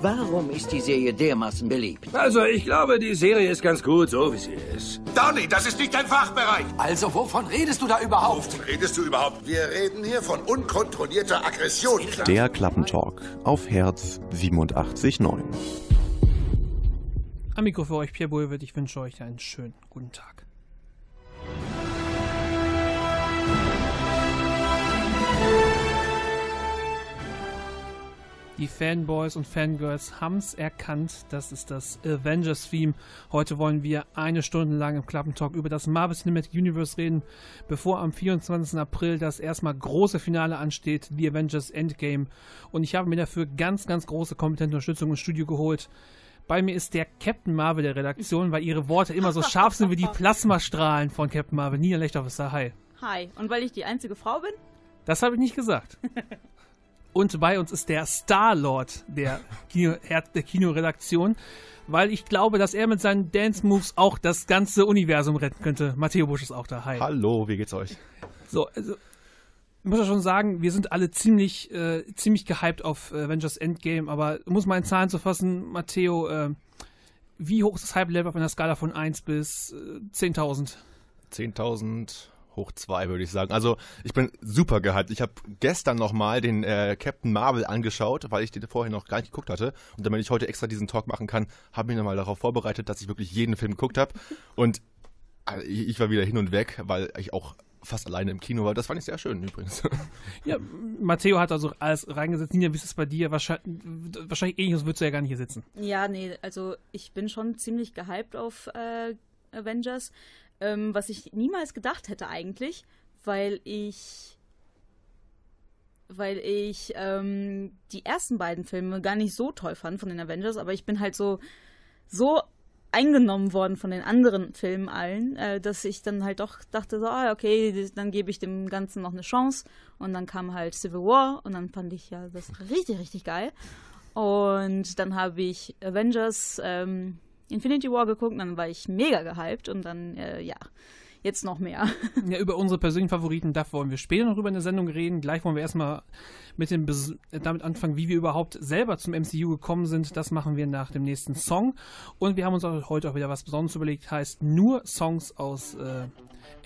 Warum ist die Serie dermaßen beliebt? Also, ich glaube, die Serie ist ganz gut, so wie sie ist. Donny, das ist nicht dein Fachbereich. Also, wovon redest du da überhaupt? Wovon redest du überhaupt? Wir reden hier von unkontrollierter Aggression. Der Klappentalk auf Herz 87.9. Am Mikro für euch Pierre Bulwitt. Ich wünsche euch einen schönen guten Tag. Die Fanboys und Fangirls haben es erkannt. Das ist das Avengers-Theme. Heute wollen wir eine Stunde lang im Klappentalk über das Marvel Cinematic Universe reden, bevor am 24. April das erstmal große Finale ansteht, The Avengers Endgame. Und ich habe mir dafür ganz, ganz große kompetente Unterstützung ins Studio geholt. Bei mir ist der Captain Marvel der Redaktion, weil ihre Worte immer so scharf sind wie die Plasmastrahlen von Captain Marvel. Nina Lechthoff ist da. Hi. Hi. Und weil ich die einzige Frau bin? Das habe ich nicht gesagt. Und bei uns ist der Star-Lord der, Kino, der Kinoredaktion, weil ich glaube, dass er mit seinen Dance-Moves auch das ganze Universum retten könnte. Matteo Busch ist auch da. Hi. Hallo, wie geht's euch? So, also, ich muss ja schon sagen, wir sind alle ziemlich, äh, ziemlich gehypt auf Avengers Endgame, aber muss mal in Zahlen zu fassen, Matteo, äh, wie hoch ist das Hype-Level auf einer Skala von 1 bis äh, 10.000? 10.000 hoch zwei, würde ich sagen. Also ich bin super gehypt. Ich habe gestern nochmal den äh, Captain Marvel angeschaut, weil ich den vorher noch gar nicht geguckt hatte. Und damit ich heute extra diesen Talk machen kann, habe ich mich nochmal darauf vorbereitet, dass ich wirklich jeden Film geguckt habe. Und äh, ich war wieder hin und weg, weil ich auch fast alleine im Kino war. Das fand ich sehr schön übrigens. Ja, Matteo hat also alles reingesetzt. Nina, wie ist es bei dir? Wahrscheinlich, wahrscheinlich ähnliches würdest du ja gar nicht hier sitzen. Ja, nee, also ich bin schon ziemlich gehypt auf äh, Avengers ähm, was ich niemals gedacht hätte eigentlich, weil ich weil ich ähm, die ersten beiden Filme gar nicht so toll fand von den Avengers, aber ich bin halt so so eingenommen worden von den anderen Filmen allen, äh, dass ich dann halt doch dachte so, ah, okay, dann gebe ich dem Ganzen noch eine Chance. Und dann kam halt Civil War und dann fand ich ja das richtig, richtig geil. Und dann habe ich Avengers ähm, Infinity War geguckt, dann war ich mega gehypt und dann, äh, ja, jetzt noch mehr. Ja, über unsere persönlichen Favoriten, da wollen wir später noch über eine Sendung reden. Gleich wollen wir erstmal mit dem Bes damit anfangen, wie wir überhaupt selber zum MCU gekommen sind. Das machen wir nach dem nächsten Song. Und wir haben uns auch heute auch wieder was Besonderes überlegt, heißt nur Songs aus äh,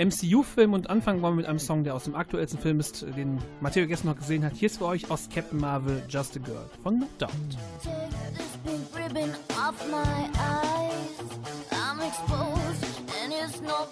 MCU-Filmen. Und anfangen wollen wir mit einem Song, der aus dem aktuellsten Film ist, den Matteo gestern noch gesehen hat. Hier ist für euch aus Captain Marvel Just a Girl von No Doubt. I'm exposed, and it's no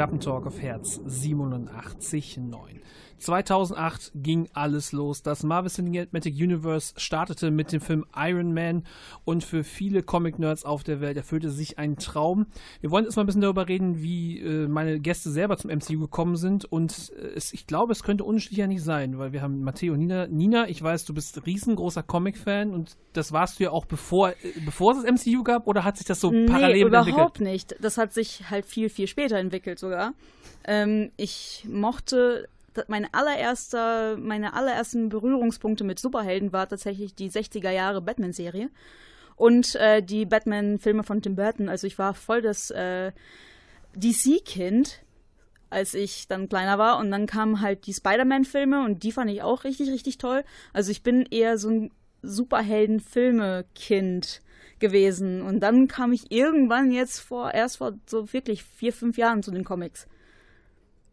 Klappentalk auf Herz 87.9. 2008 ging alles los. Das Marvel Cinematic Universe startete mit dem Film Iron Man und für viele Comic-Nerds auf der Welt erfüllte sich ein Traum. Wir wollen jetzt mal ein bisschen darüber reden, wie äh, meine Gäste selber zum MCU gekommen sind und äh, es, ich glaube, es könnte unschlicher nicht sein, weil wir haben Matteo und Nina. Nina, ich weiß, du bist riesengroßer Comic-Fan und das warst du ja auch bevor, äh, bevor es das MCU gab oder hat sich das so parallel nee, entwickelt? überhaupt nicht. Das hat sich halt viel, viel später entwickelt sogar. Ähm, ich mochte meine allererste, meine allerersten Berührungspunkte mit Superhelden war tatsächlich die 60er Jahre Batman-Serie und äh, die Batman-Filme von Tim Burton. Also ich war voll das äh, DC-Kind, als ich dann kleiner war. Und dann kamen halt die Spider-Man-Filme und die fand ich auch richtig, richtig toll. Also ich bin eher so ein Superhelden-Filme-Kind gewesen. Und dann kam ich irgendwann jetzt vor, erst vor so wirklich vier, fünf Jahren zu den Comics.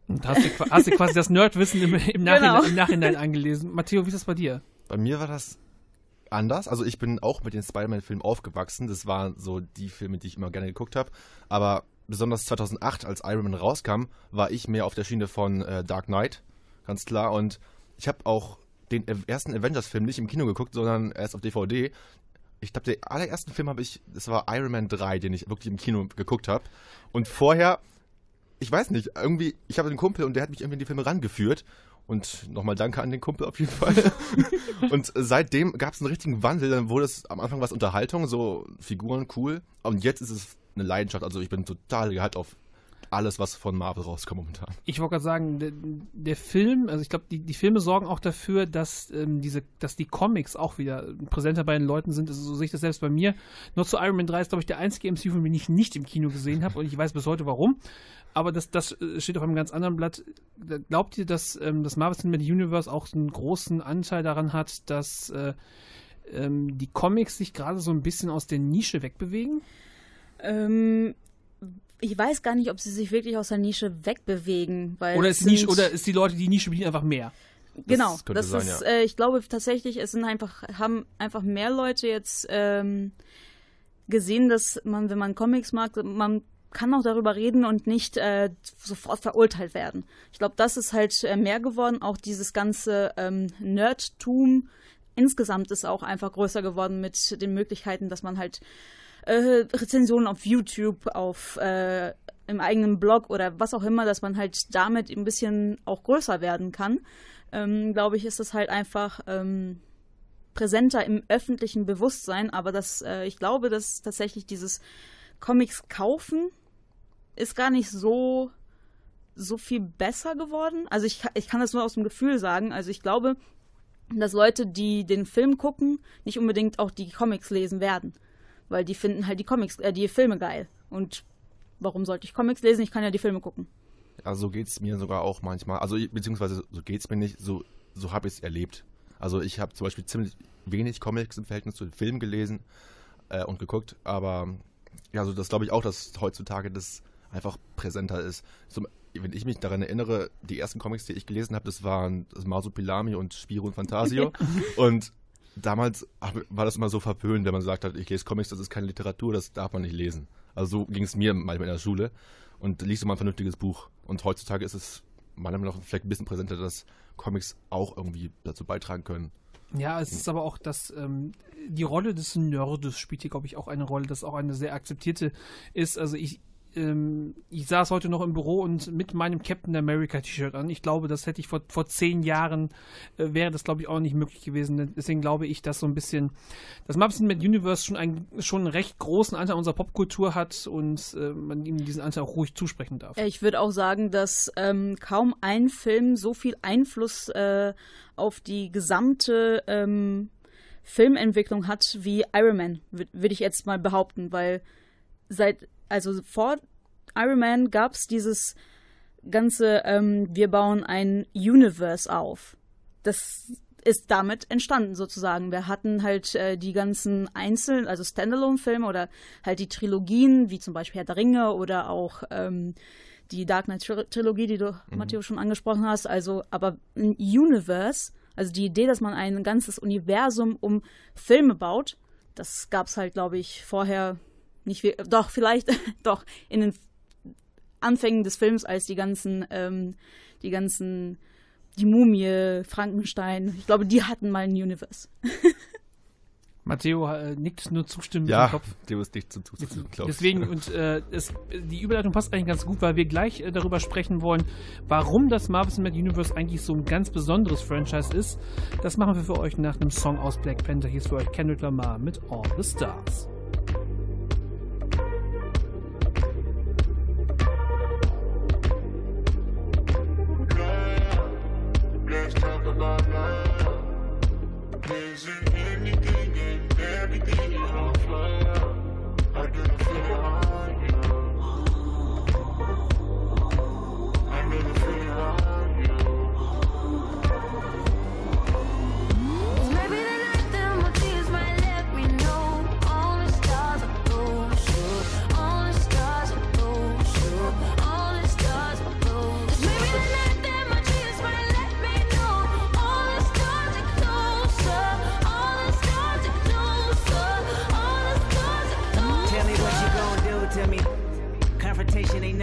Und hast du, hast du quasi das Nerdwissen im, im, Nachhinein, Genau. im Nachhinein angelesen. Matteo, wie ist das bei dir? Bei mir war das anders. Also ich bin auch mit den Spider-Man-Filmen aufgewachsen. Das waren so die Filme, die ich immer gerne geguckt habe. Aber besonders 2008, als Iron Man rauskam, war ich mehr auf der Schiene von äh, Dark Knight, ganz klar. Und ich habe auch den ersten Avengers-Film nicht im Kino geguckt, sondern erst auf DVD. Ich glaube, den allerersten Film habe ich, das war Iron Man 3, den ich wirklich im Kino geguckt habe. Und vorher, ich weiß nicht, irgendwie, ich habe einen Kumpel und der hat mich irgendwie in die Filme rangeführt. Und nochmal danke an den Kumpel auf jeden Fall. und seitdem gab es einen richtigen Wandel. Dann wurde es am Anfang was Unterhaltung, so Figuren cool. Und jetzt ist es eine Leidenschaft. Also ich bin total gehypt auf alles, was von Marvel rauskommt momentan. Ich wollte gerade sagen, der, der Film, also ich glaube, die, die Filme sorgen auch dafür, dass ähm, diese, dass die Comics auch wieder präsenter bei den Leuten sind. Also so sehe ich das selbst bei mir. Nur zu Iron Man 3 ist, glaube ich, der einzige MCU-Film, den ich nicht im Kino gesehen habe und ich weiß bis heute warum. Aber das, das äh, steht auf einem ganz anderen Blatt. Glaubt ihr, dass ähm, das Marvel Cinematic Universe auch einen großen Anteil daran hat, dass äh, ähm, die Comics sich gerade so ein bisschen aus der Nische wegbewegen? Ähm, ich weiß gar nicht, ob sie sich wirklich aus der Nische wegbewegen, weil Oder es ist, die Nische, oder ist die Leute, die Nische bedienen, einfach mehr? genau, das sein, ist, ja. äh, ich glaube tatsächlich, es sind einfach, haben einfach mehr Leute jetzt ähm, gesehen, dass man, wenn man Comics mag, man kann auch darüber reden und nicht äh, sofort verurteilt werden. Ich glaube, das ist halt äh, mehr geworden. Auch dieses ganze ähm, Nerdtum insgesamt ist auch einfach größer geworden mit den Möglichkeiten, dass man halt äh, Rezensionen auf YouTube, auf äh, im eigenen Blog oder was auch immer, dass man halt damit ein bisschen auch größer werden kann. Ähm, Glaube ich, ist das halt einfach ähm, präsenter im öffentlichen Bewusstsein. Aber das, äh, ich glaube, dass tatsächlich dieses Comics kaufen ist gar nicht so so viel besser geworden. Also ich, ich kann das nur aus dem Gefühl sagen. Also ich glaube, dass Leute, die den Film gucken, nicht unbedingt auch die Comics lesen werden. Weil die finden halt die Comics, äh, die Filme geil. Und warum sollte ich Comics lesen? Ich kann ja die Filme gucken. Also so geht es mir sogar auch manchmal. Also beziehungsweise so geht es mir nicht, so, so habe ich es erlebt. Also ich habe zum Beispiel ziemlich wenig Comics im Verhältnis zu den Filmen gelesen äh, und geguckt, aber ja, also das glaube ich auch, dass heutzutage das einfach präsenter ist. Zum, wenn ich mich daran erinnere, die ersten Comics, die ich gelesen habe, das waren das Marsupilami und Spiro und Fantasio. und damals war das immer so verpönt, wenn man gesagt hat, ich lese Comics, das ist keine Literatur, das darf man nicht lesen. Also so ging es mir manchmal in der Schule und liest du mal ein vernünftiges Buch. Und heutzutage ist es meiner Meinung nach vielleicht ein bisschen präsenter, dass Comics auch irgendwie dazu beitragen können. Ja, es ist aber auch, dass ähm, die Rolle des Nerdes spielt hier, glaube ich, auch eine Rolle, das auch eine sehr akzeptierte ist. Also ich, ähm, ich saß heute noch im Büro und mit meinem Captain America T-Shirt an. Ich glaube, das hätte ich vor, vor zehn Jahren, äh, wäre das, glaube ich, auch nicht möglich gewesen. Deswegen glaube ich, dass so ein bisschen das Marvel Cinematic Universe schon, ein, schon einen recht großen Anteil unserer Popkultur hat und äh, man ihm diesen Anteil auch ruhig zusprechen darf. Äh, Ich würde auch sagen, dass ähm, kaum ein Film so viel Einfluss äh, auf die gesamte ähm, Filmentwicklung hat wie Iron Man, würde würd ich jetzt mal behaupten, weil seit, also vor Iron Man gab es dieses ganze, ähm, wir bauen ein Universe auf. Das ist damit entstanden sozusagen. Wir hatten halt äh, die ganzen einzelnen, also Standalone-Filme oder halt die Trilogien, wie zum Beispiel Herr der Ringe oder auch ähm, die Dark Knight Tri- Trilogie, die du, Matteo, schon angesprochen hast. Also, aber ein Universe, also die Idee, dass man ein ganzes Universum um Filme baut, das gab es halt, glaube ich, vorher nicht. viel- Doch, vielleicht, doch, in den Anfängen des Films, als die ganzen, ähm, die ganzen, die Mumie, Frankenstein, ich glaube, die hatten mal ein Universe. Matteo äh, nickt nur zustimmend Ja, im Kopf. dem ist nicht zu zustimmen, glaube ich. Deswegen, und äh, es, die Überleitung passt eigentlich ganz gut, weil wir gleich äh, darüber sprechen wollen, warum das Marvel Cinematic Universe eigentlich so ein ganz besonderes Franchise ist. Das machen wir für euch nach einem Song aus Black Panther. Hier ist für euch Kendrick Lamar mit All the Stars. blah, is Busy.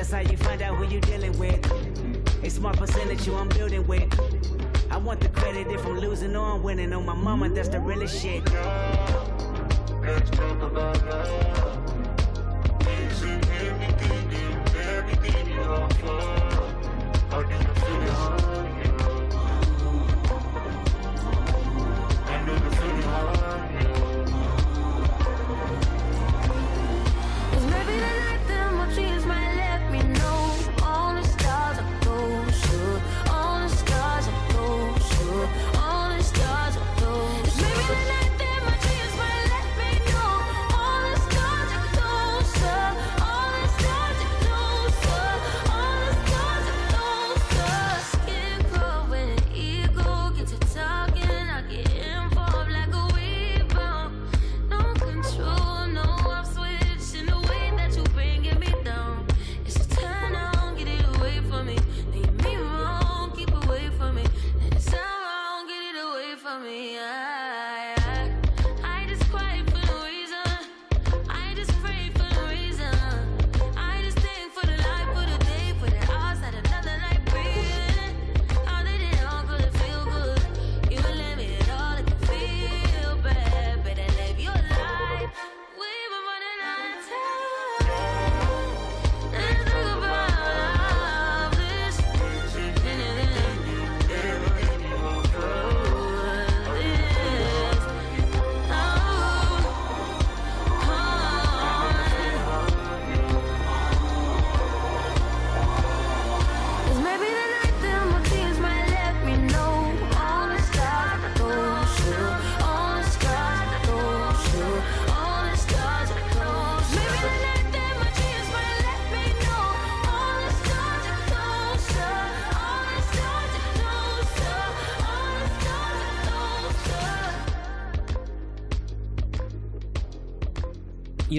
That's how you find out who you're dealing with. A smart percentage you I'm building with. I want the credit if I'm losing or I'm winning. On my mama, that's the realest shit.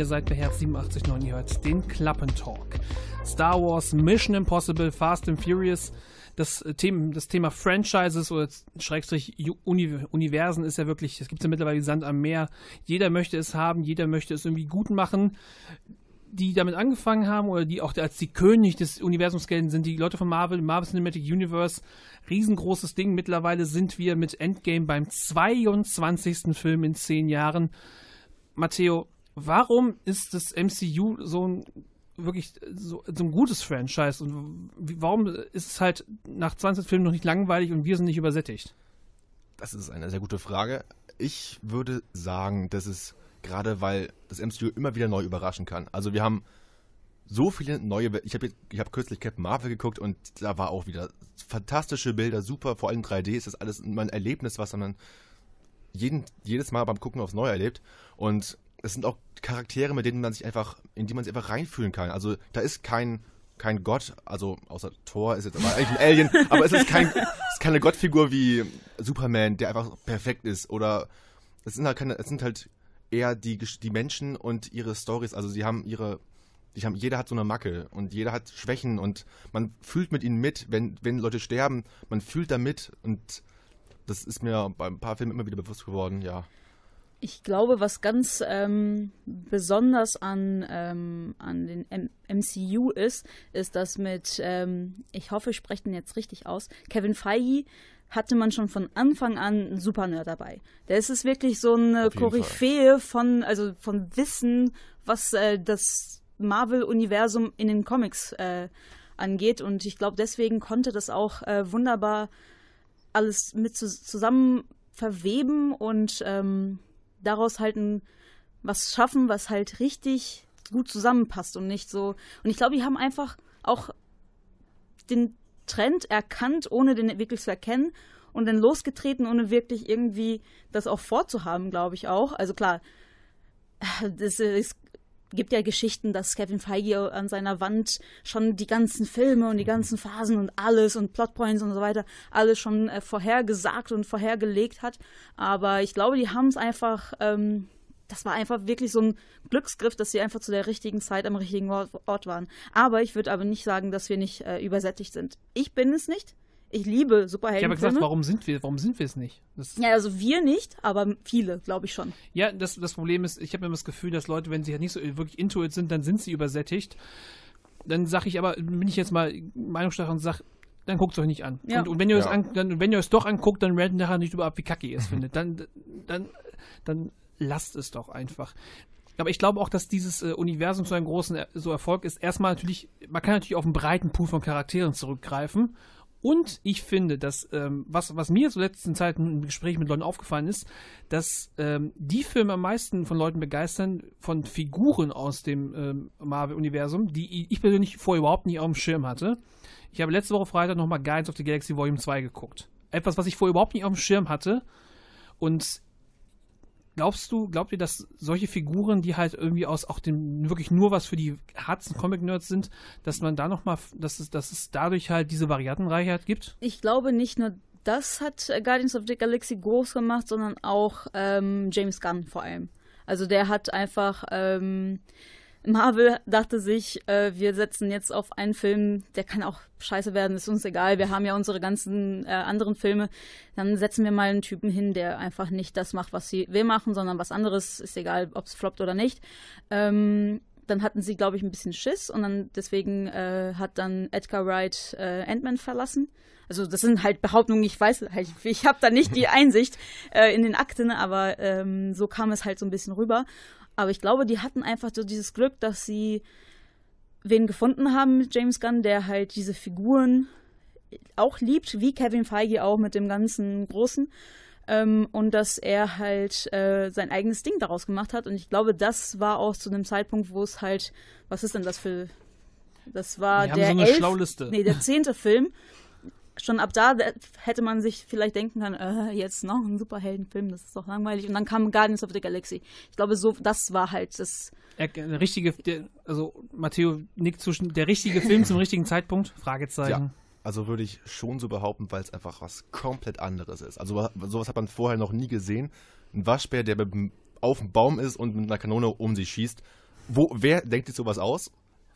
Ihr seid bei Herz 87.9, ihr hört den Klappentalk. Star Wars, Mission Impossible, Fast and Furious, das, äh, Thema, das Thema Franchises oder Schrägstrich Universen ist ja wirklich, es gibt ja mittlerweile wie Sand am Meer. Jeder möchte es haben, jeder möchte es irgendwie gut machen. Die damit angefangen haben oder die auch als die König des Universums gelten, sind die Leute von Marvel, Marvel Cinematic Universe. Riesengroßes Ding. Mittlerweile sind wir mit Endgame beim 22. Film in 10 Jahren. Matteo, warum ist das MCU so ein wirklich so, so ein gutes Franchise und warum ist es halt nach 20 Filmen noch nicht langweilig und wir sind nicht übersättigt? Das ist eine sehr gute Frage. Ich würde sagen, dass es gerade weil das MCU immer wieder neu überraschen kann. Also wir haben so viele neue. Ich habe ich hab kürzlich Captain Marvel geguckt und da war auch wieder fantastische Bilder, super, vor allem 3D ist das alles immer ein Erlebnis, was man jeden, jedes Mal beim Gucken aufs Neue erlebt. Und es sind auch Charaktere, mit denen man sich einfach, in die man sich einfach reinfühlen kann. Also da ist kein kein Gott, also außer Thor ist jetzt aber eigentlich ein Alien, aber es ist, kein, es ist keine Gottfigur wie Superman, der einfach perfekt ist. Oder es sind halt keine, es sind halt eher die, die Menschen und ihre Stories. Also sie haben ihre, die haben, jeder hat so eine Macke und jeder hat Schwächen und man fühlt mit ihnen mit, wenn, wenn Leute sterben, man fühlt damit und das ist mir bei ein paar Filmen immer wieder bewusst geworden, ja. Ich glaube, was ganz ähm, besonders an, ähm, an den M MCU ist, ist, dass mit, ähm, ich hoffe, ich spreche den jetzt richtig aus, Kevin Feige hatte man schon von Anfang an einen Super-Nerd dabei. Der ist es wirklich so eine Koryphäe von, also von Wissen, was äh, das Marvel-Universum in den Comics äh, angeht. Und ich glaube, deswegen konnte das auch äh, wunderbar alles mit zu zusammen verweben und ähm, daraus halt ein, was schaffen, was halt richtig gut zusammenpasst und nicht so. Und ich glaube, die haben einfach auch den Trend erkannt, ohne den wirklich zu erkennen und dann losgetreten, ohne wirklich irgendwie das auch vorzuhaben, glaube ich auch. Also klar, das, es gibt ja Geschichten, dass Kevin Feige an seiner Wand schon die ganzen Filme und die ganzen Phasen und alles und Plotpoints und so weiter alles schon äh, vorhergesagt und vorhergelegt hat. Aber ich glaube, die haben es einfach, ähm, das war einfach wirklich so ein Glücksgriff, dass sie einfach zu der richtigen Zeit am richtigen Ort, waren. Aber ich würde aber nicht sagen, dass wir nicht äh, übersättigt sind. Ich bin es nicht. Ich liebe Ich habe Superheldenfilme. gesagt, warum sind wir, warum sind wir es nicht? Das, ja, also wir nicht, aber viele, glaube ich schon. Ja, das, das Problem ist, ich habe immer das Gefühl, dass Leute, wenn sie halt nicht so wirklich into it sind, dann sind sie übersättigt. Dann sage ich aber, bin ich jetzt mal meinungsstark und sage, dann guckt es euch nicht an. Ja. Und, und wenn ihr es Ja. an, dann, wenn ihr es doch anguckt, dann ranten nachher nicht über ab, wie kacke ihr es findet. Dann, dann, dann lasst es doch einfach. Aber ich glaube auch, dass dieses äh, Universum so einen großen er so Erfolg ist. Erstmal natürlich, man kann natürlich auf einen breiten Pool von Charakteren zurückgreifen. Und ich finde, dass, ähm, was, was mir zur letzten Zeit im Gespräch mit Leuten aufgefallen ist, dass ähm, die Filme am meisten von Leuten begeistern, von Figuren aus dem ähm, Marvel-Universum, die ich persönlich vorher überhaupt nicht auf dem Schirm hatte. Ich habe letzte Woche Freitag nochmal Guardians of the Galaxy Volume 2 geguckt. Etwas, was ich vorher überhaupt nicht auf dem Schirm hatte. Und glaubst du, glaubt ihr, dass solche Figuren, die halt irgendwie aus auch dem wirklich nur was für die harten Comic-Nerds sind, dass man da nochmal, dass es, dass es dadurch halt diese Variantenreichheit gibt? Ich glaube nicht nur das hat äh, Guardians of the Galaxy groß gemacht, sondern auch ähm, James Gunn vor allem. Also der hat einfach ähm, Marvel dachte sich, äh, wir setzen jetzt auf einen Film, der kann auch scheiße werden, ist uns egal. Wir haben ja unsere ganzen äh, anderen Filme. Dann setzen wir mal einen Typen hin, der einfach nicht das macht, was sie will machen, sondern was anderes. Ist egal, ob es floppt oder nicht. Ähm, dann hatten sie, glaube ich, ein bisschen Schiss und dann deswegen äh, hat dann Edgar Wright äh, Ant-Man verlassen. Also das sind halt Behauptungen, ich weiß, halt, ich habe da nicht die Einsicht äh, in den Akten, aber ähm, so kam es halt so ein bisschen rüber. Aber ich glaube, die hatten einfach so dieses Glück, dass sie wen gefunden haben mit James Gunn, der halt diese Figuren auch liebt, wie Kevin Feige auch mit dem ganzen Großen. Ähm, und dass er halt äh, sein eigenes Ding daraus gemacht hat. Und ich glaube, das war auch zu einem Zeitpunkt, wo es halt, was ist denn das für. Das war der so eine elf, Schlauliste. Nee, der zehnte Film. Schon ab da hätte man sich vielleicht denken können, äh, jetzt noch ein Superheldenfilm, das ist doch langweilig. Und dann kam Guardians of the Galaxy. Ich glaube, so, das war halt das. Er, der richtige, der, also Matteo nickt zwischen der richtige Film zum richtigen Zeitpunkt? Fragezeichen. Ja, also würde ich schon so behaupten, weil es einfach was komplett anderes ist. Also sowas hat man vorher noch nie gesehen. Ein Waschbär, der auf dem Baum ist und mit einer Kanone um sich schießt. Wo, wer denkt sich sowas aus?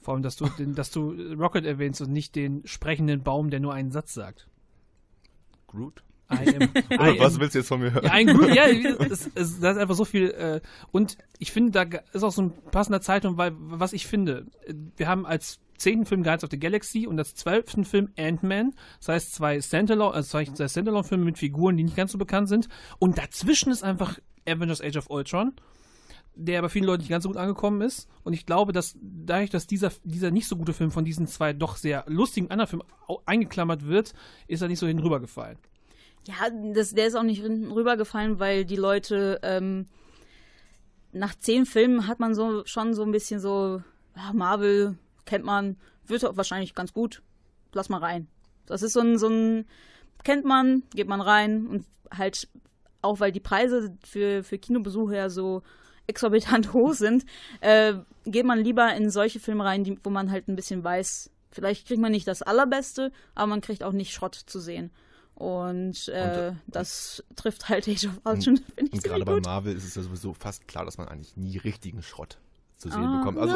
Vor allem, dass du, den, dass du Rocket erwähnst und nicht den sprechenden Baum, der nur einen Satz sagt. Groot? I am, I was am, willst du jetzt von mir hören? ja, ein Groot, ja, es, es, da ist einfach so viel. Äh, und ich finde, da ist auch so ein passender Zeitraum, weil, was ich finde, äh, wir haben als zehnten Film Guides of the Galaxy und als zwölften Film Ant-Man. Das heißt, zwei Standalone, also zwei, zwei Standalone-Filme mit Figuren, die nicht ganz so bekannt sind. Und dazwischen ist einfach Avengers Age of Ultron der bei vielen Leuten nicht ganz so gut angekommen ist. Und ich glaube, dass dadurch, dass dieser, dieser nicht so gute Film von diesen zwei doch sehr lustigen anderen Filmen eingeklammert wird, ist er nicht so hinübergefallen. Ja, das, der ist auch nicht rübergefallen, weil die Leute ähm, nach zehn Filmen hat man so schon so ein bisschen so, ja, Marvel kennt man, wird wahrscheinlich ganz gut, lass mal rein. Das ist so ein, so ein, kennt man, geht man rein und halt auch weil die Preise für, für Kinobesucher ja so exorbitant hoch sind, äh, geht man lieber in solche Filme rein, die, wo man halt ein bisschen weiß, Vielleicht kriegt man nicht das Allerbeste, aber man kriegt auch nicht Schrott zu sehen. Und, äh, das trifft halt Age of Ultron, finde ich Und gerade bei. Marvel ist es ja sowieso fast klar, dass man eigentlich nie richtigen Schrott zu sehen Ah, bekommt. Also,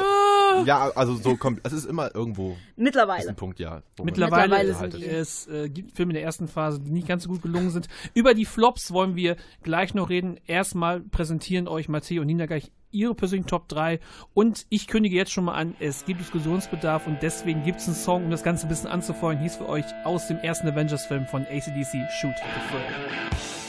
ja, also so kommt, es ist immer irgendwo ist Mittlerweile. ein Punkt, ja. Mittlerweile, Mittlerweile es äh, gibt Filme in der ersten Phase, die nicht ganz so gut gelungen sind. Über die Flops wollen wir gleich noch reden. Erstmal präsentieren euch Matteo und Nina gleich ihre persönlichen Top 3 und ich kündige jetzt schon mal an, es gibt Diskussionsbedarf und deswegen gibt es einen Song, um das Ganze ein bisschen anzufeuern. Hieß für euch aus dem ersten Avengers-Film von ACDC, Shoot the Thrill.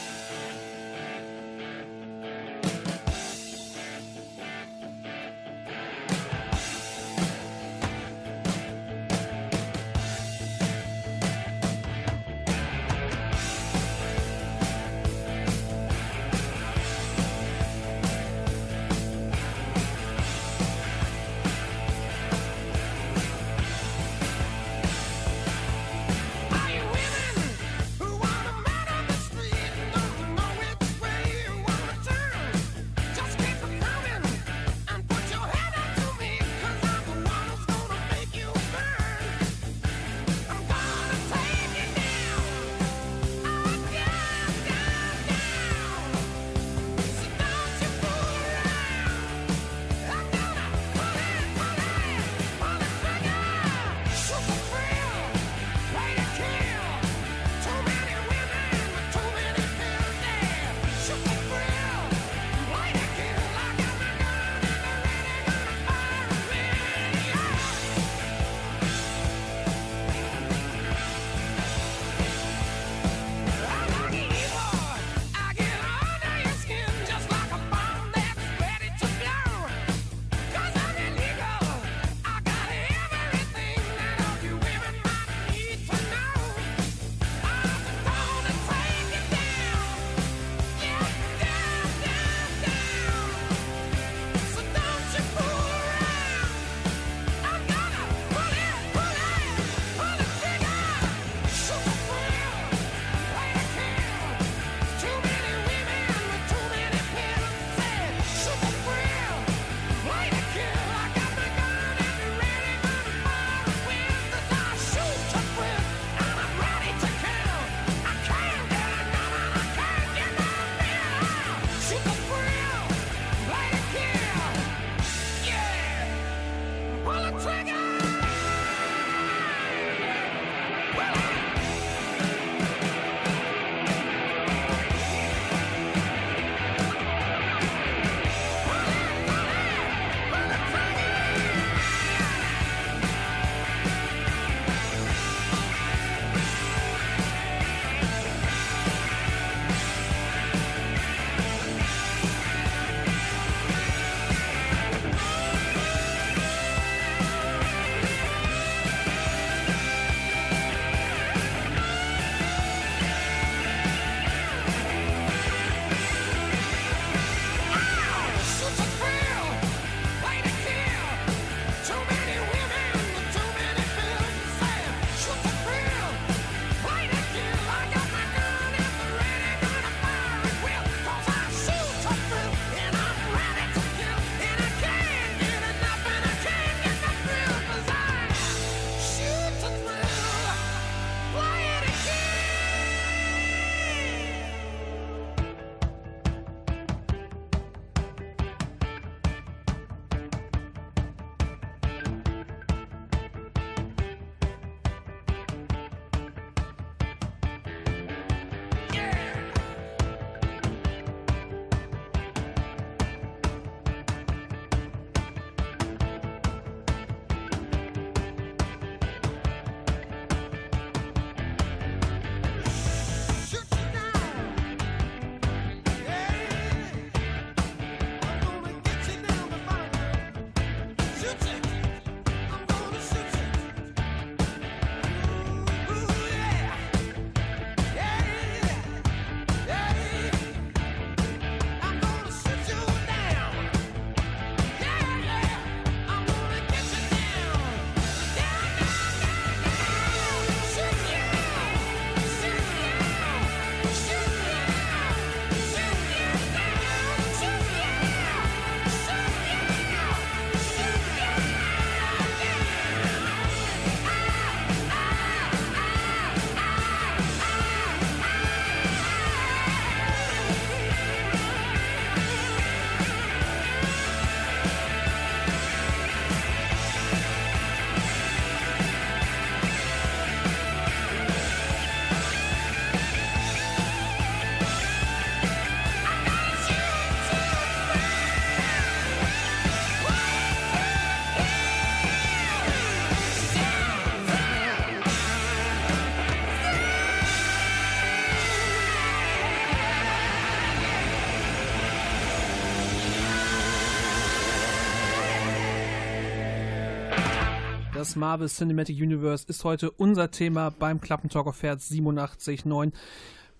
Das Marvel Cinematic Universe ist heute unser Thema beim Klappentalk auf Herz 87.9.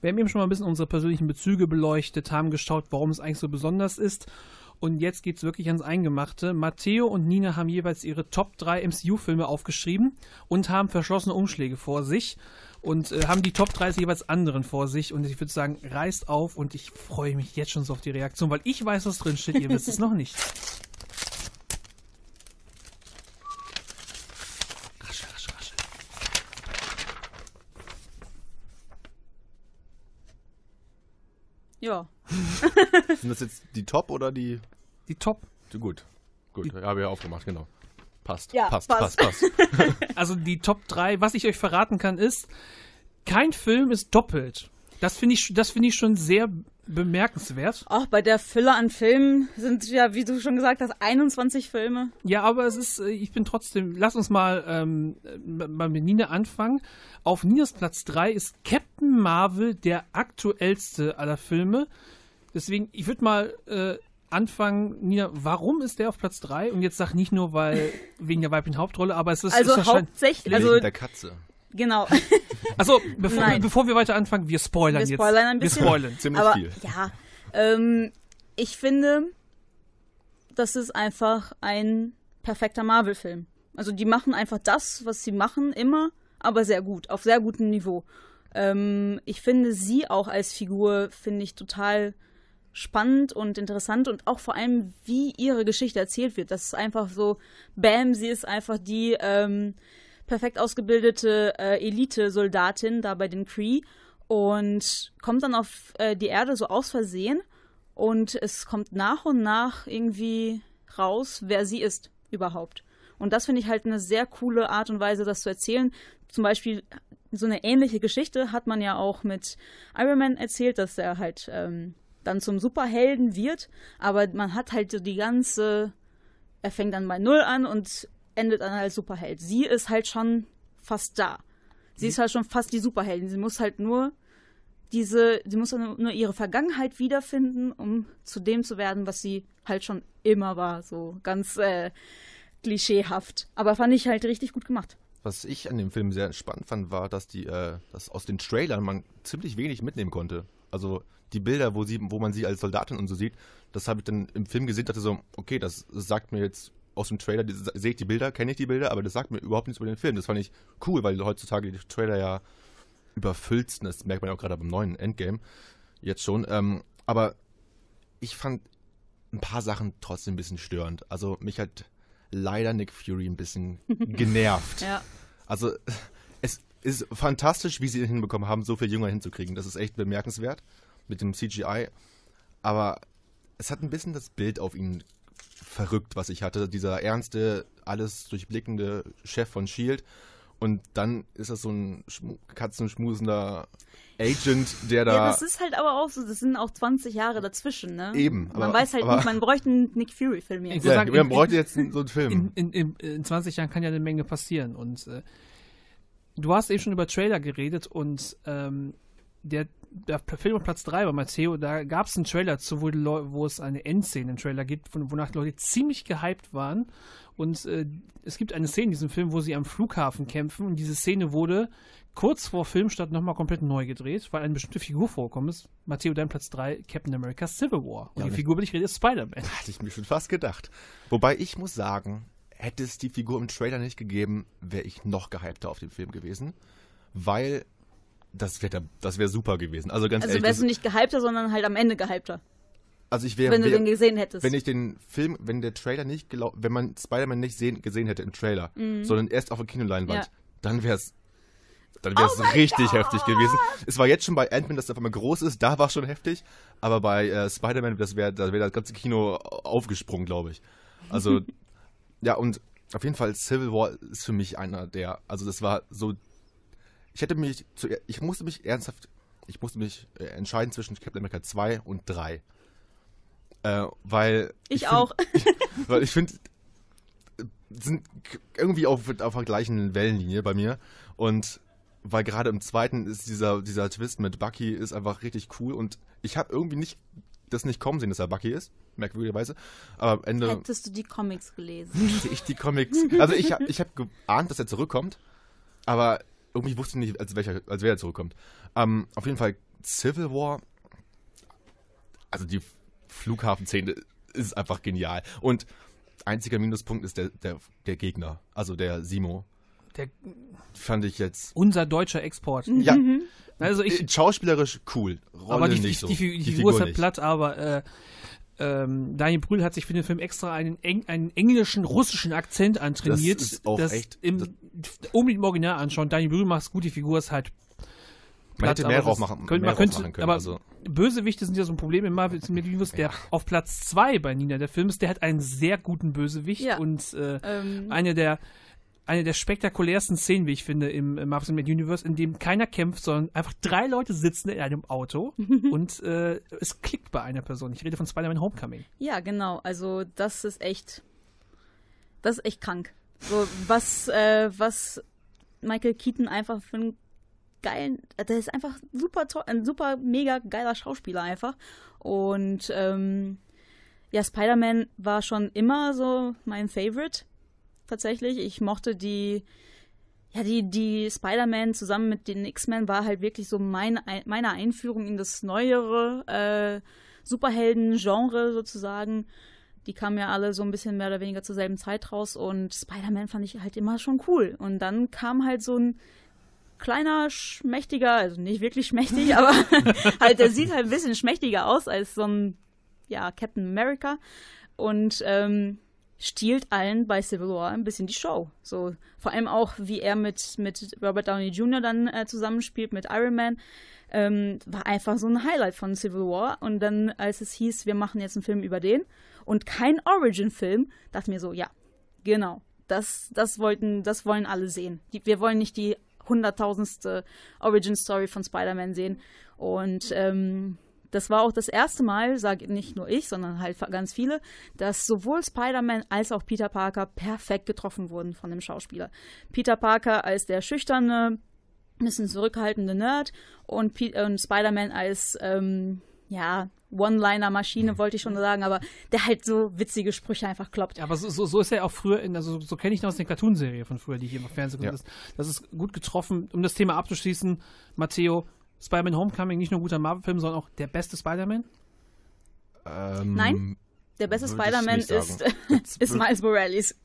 Wir haben eben schon mal ein bisschen unsere persönlichen Bezüge beleuchtet, haben geschaut, warum es eigentlich so besonders ist. Und jetzt geht's wirklich ans Eingemachte. Matteo und Nina haben jeweils ihre Top 3 MCU-Filme aufgeschrieben und haben verschlossene Umschläge vor sich und äh, haben die Top 3 jeweils anderen vor sich. Und ich würde sagen, reißt auf und ich freue mich jetzt schon so auf die Reaktion, weil ich weiß, was drin steht, ihr wisst es noch nicht. Ja. Sind das jetzt die Top oder die. Die Top. Gut. Gut, ja, habe ich aufgemacht, genau. Passt, Ja, passt, passt. passt, passt. Also die Top 3, was ich euch verraten kann, ist, kein Film ist doppelt. Das finde ich, das finde ich schon sehr bemerkenswert. Auch bei der Fülle an Filmen sind ja, wie du schon gesagt hast, 21 Filme. Ja, aber es ist, äh, ich bin trotzdem, lass uns mal ähm, mal mit Nina anfangen. Auf Ninas Platz 3 ist Captain Marvel der aktuellste aller Filme. Deswegen, ich würde mal äh, anfangen, Nina, warum ist der auf Platz 3? Und jetzt sag nicht nur, weil wegen der weiblichen Hauptrolle, aber es ist, Also ist wahrscheinlich- hauptsächlich, Wegen also der Katze. genau. Also, bevor, Nein. bevor wir weiter anfangen, wir spoilern Wir jetzt. spoilern ein Wir bisschen. spoilern. Ziemlich Aber viel. ja, ähm, ich finde, das ist einfach ein perfekter Marvel-Film. Also die machen einfach das, was sie machen, immer, aber sehr gut, auf sehr gutem Niveau. Ähm, ich finde sie auch als Figur, finde ich total spannend und interessant und auch vor allem, wie ihre Geschichte erzählt wird. Das ist einfach so, bam, sie ist einfach die ähm, perfekt ausgebildete äh, Elite-Soldatin da bei den Kree und kommt dann auf äh, die Erde so aus Versehen und es kommt nach und nach irgendwie raus, wer sie ist überhaupt. Und das finde ich halt eine sehr coole Art und Weise, das zu erzählen. Zum Beispiel so eine ähnliche Geschichte hat man ja auch mit Iron Man erzählt, dass er halt ähm, dann zum Superhelden wird, aber man hat halt so die ganze, er fängt dann bei Null an und endet dann als Superheld. Sie ist halt schon fast da. Sie ist halt schon fast die Superheldin. Sie muss halt nur diese, sie muss nur nur ihre Vergangenheit wiederfinden, um zu dem zu werden, was sie halt schon immer war. So ganz äh, klischeehaft. Aber fand ich halt richtig gut gemacht. Was ich an dem Film sehr spannend fand, war, dass die, äh, dass aus den Trailern man ziemlich wenig mitnehmen konnte. Also die Bilder, wo sie, wo man sie als Soldatin und so sieht, das habe ich dann im Film gesehen, dachte so, okay, das sagt mir jetzt aus dem Trailer, sehe ich die Bilder, kenne ich die Bilder, aber das sagt mir überhaupt nichts über den Film. Das fand ich cool, weil heutzutage die Trailer ja überfüllt sind. Das merkt man ja auch gerade beim neuen Endgame jetzt schon. Ähm, aber ich fand ein paar Sachen trotzdem ein bisschen störend. Also mich hat leider Nick Fury ein bisschen genervt. Ja. Also es ist fantastisch, wie sie ihn hinbekommen haben, so viel jünger hinzukriegen. Das ist echt bemerkenswert mit dem CGI. Aber es hat ein bisschen das Bild auf ihn verrückt, was ich hatte. Dieser ernste, alles durchblickende Chef von Shield. Und dann ist das so ein schmu katzenschmusender Agent, der da. Ja, das ist halt aber auch so, das sind auch 20 Jahre dazwischen, ne? Eben, Man aber- weiß halt aber- nicht, man bräuchte einen Nick Fury-Film jetzt. Ja, sagen, man in- bräuchte jetzt so einen Film. In, in, in, in 20 Jahren kann ja eine Menge passieren. Und äh, du hast eben schon über Trailer geredet und ähm, der, der Film auf Platz 3 bei Matteo, da gab es einen Trailer zu, wo, wo es eine Endszene im Trailer gibt, von, wonach die Leute ziemlich gehypt waren. Und äh, es gibt eine Szene in diesem Film, wo sie am Flughafen kämpfen und diese Szene wurde kurz vor Filmstart nochmal komplett neu gedreht, weil eine bestimmte Figur vorkommt ist. Matteo, dein Platz 3, Captain America Civil War. Und Ja, die Figur, über die ich rede, ist Spider-Man. Hatte ich mir schon fast gedacht. Wobei ich muss sagen, hätte es die Figur im Trailer nicht gegeben, wäre ich noch gehypter auf den Film gewesen. Weil das wäre das wär super gewesen. Also ganz Also ehrlich, wärst du nicht gehypter, sondern halt am Ende gehypter, also ich wäre, wenn du wär, den gesehen hättest. wenn ich den Film, wenn der Trailer nicht gelau wenn man Spider-Man nicht sehen, gesehen hätte im Trailer, sondern erst auf der Kinoleinwand, Ja. dann wäre es dann wäre es richtig heftig gewesen. Es war jetzt schon bei Ant-Man, dass der auf einmal groß ist, da war es schon heftig, aber bei äh, Spider-Man, das wäre da wäre das ganze Kino aufgesprungen, glaube ich. Also ja, und auf jeden Fall Civil War ist für mich einer der, also das war so ich hätte mich zu, ich musste mich ernsthaft ich musste mich äh, entscheiden zwischen Captain America 2 und 3. Äh, weil Ich find- auch. weil ich finde sind k- irgendwie auf, auf der gleichen Wellenlinie bei mir und weil gerade im zweiten ist dieser dieser Twist mit Bucky ist einfach richtig cool und ich habe irgendwie nicht das nicht kommen sehen, dass er Bucky ist, merkwürdigerweise. Aber am Ende Hättest du die Comics gelesen? sehe ich die Comics. Also ich habe ich hab geahnt, dass er zurückkommt, aber irgendwie wusste ich nicht, als, welcher, als wer er zurückkommt. Ähm, auf jeden Fall Civil War, also die Flughafenszene ist einfach genial. Und einziger Minuspunkt ist der, der, der Gegner, also der Simo. Der, Fand ich jetzt. unser deutscher Export. Ja, Also ich, äh, schauspielerisch cool. Rolle aber die, nicht die, so. die, die, Figur ist halt platt, aber äh, ähm, Daniel Brühl hat sich für den Film extra einen, eng, einen englischen, russischen Akzent antrainiert. Das ist auch echt- Im, das- unbedingt im Original anschauen. Daniel Brühl macht gut, die Figur ist halt Man hätte mehr drauf das machen, könnte, mehr man könnte, drauf machen können. Aber also, Bösewichte sind ja so ein Problem im Marvel Cinematic Universe, der auf Platz 2 bei Nina der Film ist. Der hat einen sehr guten Bösewicht Ja. und äh, Ähm, eine der eine der spektakulärsten Szenen, wie ich finde, im Marvel Cinematic Universe, in dem keiner kämpft, sondern einfach drei Leute sitzen in einem Auto und äh, es klickt bei einer Person. Ich rede von Spider-Man Homecoming. Ja, genau. Also das ist echt, das ist echt krank. So was, äh, was Michael Keaton einfach für einen geilen, der ist einfach super toll, ein super mega geiler Schauspieler einfach. Und ähm, ja, Spider-Man war schon immer so mein Favorite tatsächlich. Ich mochte die ja, die, die Spider-Man zusammen mit den X-Men war halt wirklich so mein, meine Einführung in das neuere äh, Superhelden-Genre sozusagen. Die kamen ja alle so ein bisschen mehr oder weniger zur selben Zeit raus und Spider-Man fand ich halt immer schon cool. Und dann kam halt so ein kleiner, schmächtiger, also nicht wirklich schmächtig, aber halt, der sieht halt ein bisschen schmächtiger aus als so ein, ja, Captain America. Und ähm, stiehlt allen bei Civil War ein bisschen die Show. So, vor allem auch, wie er mit, mit Robert Downey Jr. dann äh, zusammenspielt, mit Iron Man. Ähm, war einfach so ein Highlight von Civil War. Und dann, als es hieß, wir machen jetzt einen Film über den und kein Origin-Film, dachte mir so, ja, genau. Das, das wollten, das wollen alle sehen. Die, wir wollen nicht die hunderttausendste Origin-Story von Spider-Man sehen. Und ähm, das war auch das erste Mal, sage nicht nur ich, sondern halt ganz viele, dass sowohl Spider-Man als auch Peter Parker perfekt getroffen wurden von dem Schauspieler. Peter Parker als der schüchterne, bisschen zurückhaltende Nerd und, und Spider-Man als, ähm, ja, One-Liner-Maschine, wollte ich schon sagen, aber der halt so witzige Sprüche einfach kloppt. Ja, aber so, so, so ist er auch früher, in, also so kenne ich ihn aus der Cartoonserie von früher, die ich im Fernsehen Ja. das, das ist gut getroffen. Um das Thema abzuschließen, Matteo, Spider-Man Homecoming, nicht nur ein guter Marvel-Film, sondern auch der beste Spider-Man? ähm, Nein? Der beste Spider-Man ist, ist Miles Morales.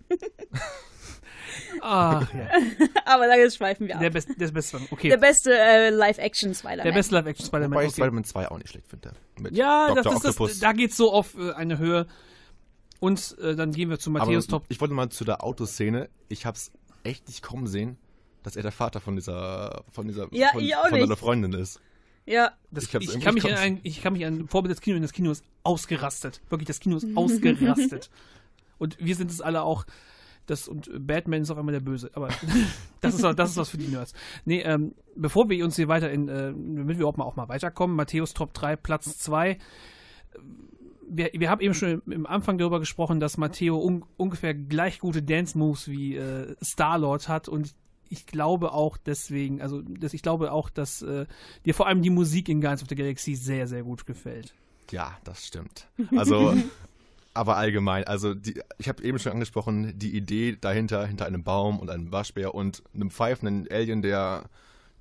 Ach, ja. aber da schweifen wir ab. Der, best, der beste, okay. Der beste äh, Live-Action-Spider-Man. Der beste Live-Action-Spider-Man. Wobei ich Okay. Spider-Man 2 auch nicht schlecht finde. Ja, das, Dr. das, Octopus. da geht's so auf äh, eine Höhe. Und äh, dann gehen wir zu Matthäus Aber Top. ich wollte mal zu der Autoszene. Ich hab's echt nicht kommen sehen, dass er der Vater von dieser, von dieser, Ja, von, ich auch von seiner Freundin ist. Ja, Das, ich ich, kann mich an nicht ein, ich kann mich an Vorbild des Kinos, das Kino ist ausgerastet. Wirklich, das Kino ist ausgerastet. Und wir sind es alle auch. Das, und Batman ist auf einmal der Böse. Aber das ist, das ist was für die Nerds. Nee, ähm, bevor wir uns hier weiter in, äh, damit wir auch mal, auch mal weiterkommen, Matthäus Top 3, Platz 2. Wir, wir haben eben schon im, im Anfang darüber gesprochen, dass Matteo un, ungefähr gleich gute Dance-Moves wie äh, Star-Lord hat und ich glaube auch deswegen, also dass ich glaube auch, dass äh, dir vor allem die Musik in Guardians of the Galaxy sehr, sehr gut gefällt. Ja, das stimmt. Also, aber allgemein, also die, ich habe eben schon angesprochen, die Idee dahinter, hinter einem Baum und einem Waschbär und einem pfeifenden Alien, der,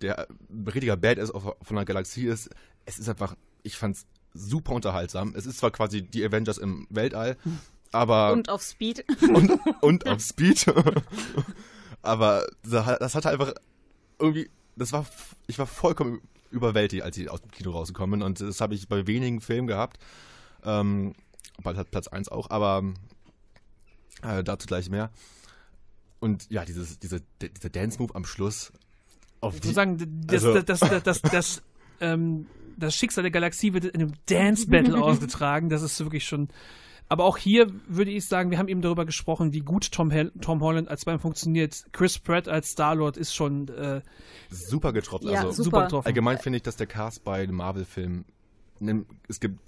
der ein richtiger Badass von einer Galaxie ist, es ist einfach, ich fand's super unterhaltsam. Es ist zwar quasi die Avengers im Weltall, aber und auf Speed. und, und auf Speed. Aber das hat- hatte einfach irgendwie, das war, ich war vollkommen überwältigt, als ich aus dem Kino rausgekommen bin. Und das habe ich bei wenigen Filmen gehabt. Ähm, bald hat Platz 1 auch, aber äh, dazu gleich mehr. Und ja, dieses, diese, dieser Dance-Move am Schluss. Auf Ich die, muss sagen, das, also- das, das, das, das, das, ähm, das Schicksal der Galaxie wird in einem Dance-Battle ausgetragen. Das ist wirklich schon. Aber auch hier würde ich sagen, wir haben eben darüber gesprochen, wie gut Tom, Hel Tom Holland als Batman funktioniert. Chris Pratt als Star-Lord ist schon äh, super getroffen. Ja, also, super. super getroffen. Allgemein finde ich, dass der Cast bei den Marvel-Filmen, nimm- es gibt,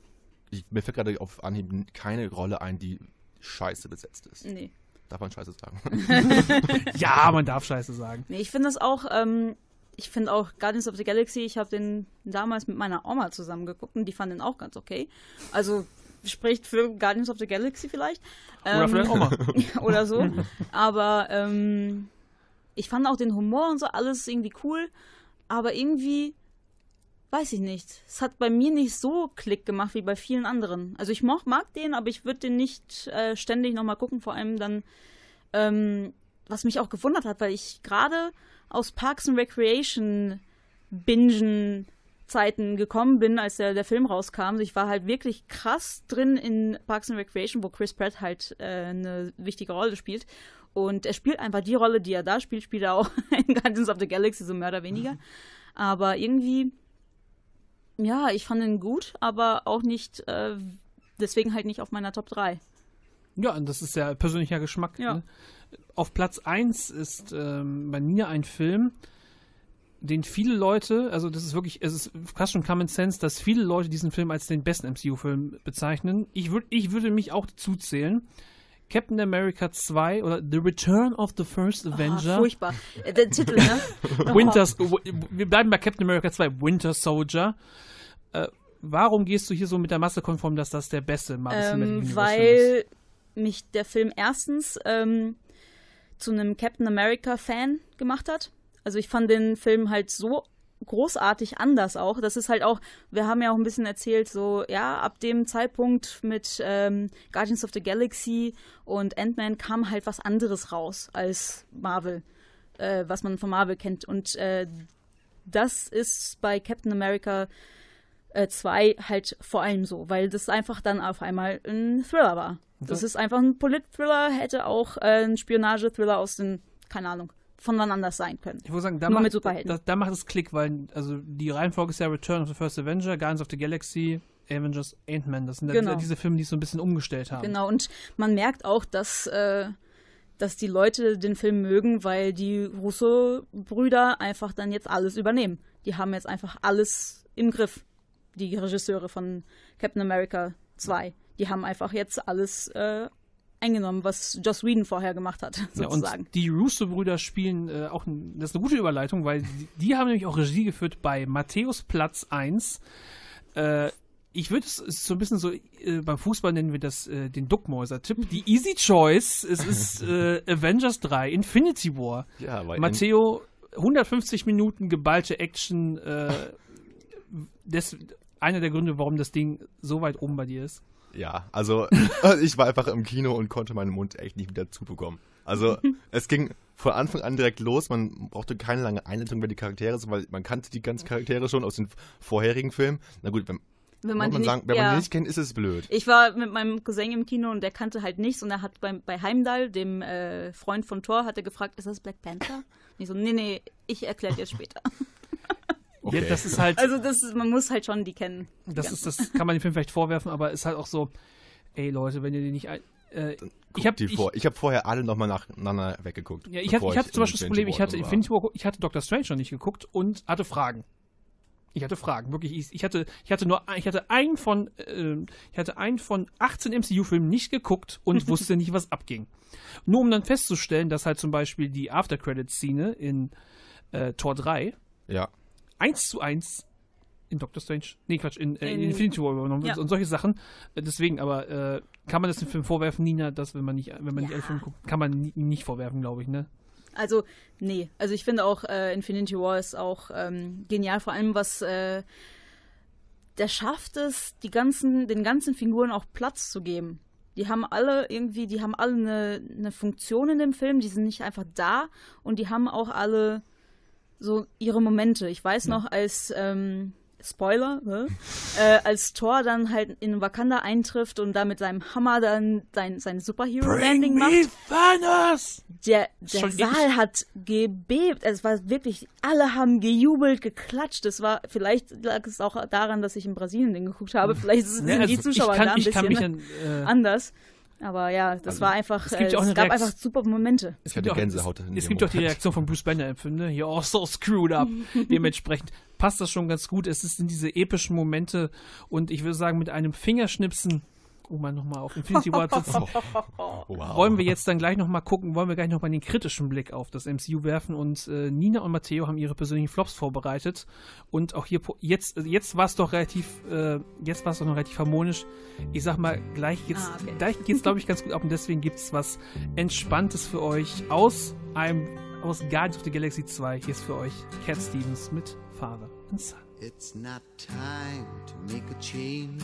ich, mir fällt gerade auf Anhieb keine Rolle ein, die scheiße besetzt ist. Nee. Darf man scheiße sagen? Ja, man darf Scheiße sagen. Nee, ich finde es auch, ähm, ich finde auch Guardians of the Galaxy, ich habe den damals mit meiner Oma zusammen geguckt und die fand den auch ganz okay. Also spricht für Guardians of the Galaxy vielleicht. Oder Ähm, vielleicht Oma. oder so. Aber ähm, ich fand auch den Humor und so alles irgendwie cool. Aber irgendwie, weiß ich nicht. Es hat bei mir nicht so Klick gemacht wie bei vielen anderen. Also ich moch, mag den, aber ich würde den nicht äh, ständig nochmal gucken. Vor allem dann, ähm, was mich auch gewundert hat, weil ich gerade aus Parks and Recreation bingen Zeiten gekommen bin, als der, der Film rauskam. Ich war halt wirklich krass drin in Parks and Recreation, wo Chris Pratt halt äh, eine wichtige Rolle spielt. Und er spielt einfach die Rolle, die er da spielt, spielt er auch in Guardians of the Galaxy, so mehr oder weniger. Aber irgendwie, ja, ich fand ihn gut, aber auch nicht, äh, deswegen halt nicht auf meiner Top 3. Ja, und das ist ja persönlicher Geschmack. Ja. Ne? Auf Platz 1 ist ähm, bei mir ein Film, den viele Leute, also das ist wirklich, es ist fast schon Common Sense, dass viele Leute diesen Film als den besten MCU-Film bezeichnen. Ich, würd, ich würde mich auch dazu zählen. Captain America 2 oder The Return of the First Avenger. Ah, furchtbar. Der Titel, ne? Winters, wir bleiben bei Captain America 2, Winter Soldier. Äh, warum gehst du hier so mit der Masse konform, dass das der beste Marvel Ähm, ist? weil mich der Film erstens ähm, zu einem Captain America Fan gemacht hat. Also ich fand den Film halt so großartig anders auch. Das ist halt auch, wir haben ja auch ein bisschen erzählt, so, ja, ab dem Zeitpunkt mit ähm, Guardians of the Galaxy und Ant-Man kam halt was anderes raus als Marvel, äh, was man von Marvel kennt. Und äh, das ist bei Captain America 2 halt vor allem so, weil das einfach dann auf einmal ein Thriller war. Das ist einfach ein Polit-Thriller, hätte auch äh, ein Spionage-Thriller aus den, keine Ahnung, von wann anders sein können. Ich würde sagen, da Nur macht, mit Superhelden. Da, da macht es Klick, weil also die Reihenfolge ist ja Return of the First Avenger, Guardians of the Galaxy, Avengers, Ant-Man. Das sind ja Genau. diese, diese Filme, die es so ein bisschen umgestellt haben. Genau, und man merkt auch, dass, äh, dass die Leute den Film mögen, weil die Russo-Brüder einfach dann jetzt alles übernehmen. Die haben jetzt einfach alles im Griff, die Regisseure von Captain America 2. Die haben einfach jetzt alles äh, eingenommen, was Joss Whedon vorher gemacht hat, Ja, sozusagen. und die Russo-Brüder spielen äh, auch, ein, das ist eine gute Überleitung, weil die, die haben nämlich auch Regie geführt bei Matthäus Platz 1. Äh, ich würde es so ein bisschen so, äh, beim Fußball nennen wir das äh, den Duckmäuser-Tipp. Die Easy Choice, es ist äh, Avengers 3, Infinity War. Ja, weil Matteo, 150 Minuten geballte Action. Äh, das, einer der Gründe, warum das Ding so weit oben bei dir ist. Ja, also ich war einfach im Kino und konnte meinen Mund echt nicht wieder zubekommen. Also es ging von Anfang an direkt los. Man brauchte keine lange Einleitung, wer die Charaktere sind, weil man kannte die ganzen Charaktere schon aus den vorherigen Filmen. Na gut, wenn, Wenn man, die nicht- sagen, wenn ja. man nicht kennt, ist es blöd. Ich war mit meinem Cousin im Kino und der kannte halt nichts und er hat beim, bei Heimdall, dem äh, Freund von Thor, hat er gefragt, ist das Black Panther? Und ich so, nee, nee, ich erkläre dir später. Okay. Ja, das ist halt. Also das ist, man muss halt schon die kennen. die Das ganzen. ist, das kann man dem Film vielleicht vorwerfen, aber ist halt auch so, ey Leute, wenn ihr die nicht ein, äh, ich habe die ich, vor. Ich habe vorher alle nochmal nacheinander weggeguckt. ja, ich hatte, ich hatte zum Beispiel das Problem, ich hatte. Infinity War, ich hatte Doctor Strange noch nicht geguckt und hatte Fragen. Ich hatte Fragen, wirklich. Ich, ich hatte, ich hatte nur, ich hatte einen von, äh, ich hatte einen von 18 MCU-Filmen nicht geguckt und wusste nicht, was abging. Nur um dann festzustellen, dass halt zum Beispiel die After-Credit-Szene in äh, Tor 3 Ja. Eins zu eins in Doctor Strange, nee Quatsch, in, äh, in In- Infinity War übernommen Ja. und solche Sachen. Äh, Deswegen, aber äh, kann man das dem Film vorwerfen, Nina, dass wenn man nicht, wenn man nicht alle Filme guckt, kann man nie, nicht vorwerfen, glaube ich, ne? Also, nee. Also ich finde auch, äh, Infinity War ist auch ähm, genial, vor allem was äh, der schafft es, die ganzen, den ganzen Figuren auch Platz zu geben. Die haben alle irgendwie, die haben alle eine, eine Funktion in dem Film, die sind nicht einfach da und die haben auch alle so ihre Momente. Ich weiß noch, als ähm, Spoiler, ne? äh, als Thor dann halt in Wakanda eintrifft und da mit seinem Hammer dann sein, sein Superhero-Landing macht Thanos! der, der Schon Saal hat gebebt. Es war wirklich, alle haben gejubelt, geklatscht. Es war, vielleicht lag es auch daran, dass ich in Brasilien den geguckt habe. Vielleicht sind Ja, also die Zuschauer kann, da ein ich kann bisschen mich an, äh, anders. Aber ja, das war einfach, es es, gibt äh, auch es gab einfach super Momente. Ich gibt auch- Gänsehaut. Es dem gibt auch die. Reaktion von Bruce Banner empfinde, you're all so screwed up. Dementsprechend passt das schon ganz gut. Es sind diese epischen Momente und ich würde sagen, mit einem Fingerschnipsen um mal nochmal auf Infinity War zu Wow. wollen wir jetzt dann gleich nochmal gucken, wollen wir gleich nochmal den kritischen Blick auf das MCU werfen und äh, Nina und Matteo haben ihre persönlichen Flops vorbereitet und auch hier, jetzt, jetzt war es doch relativ, äh, jetzt war es doch noch relativ harmonisch. Ich sag mal, gleich geht's, Ah, okay. gleich geht's glaube ich ganz gut ab und deswegen gibt's was Entspanntes für euch aus einem, aus Guardians of the Galaxy 2. Hier ist für euch Cat Stevens mit Father and Son. It's not time to make a change.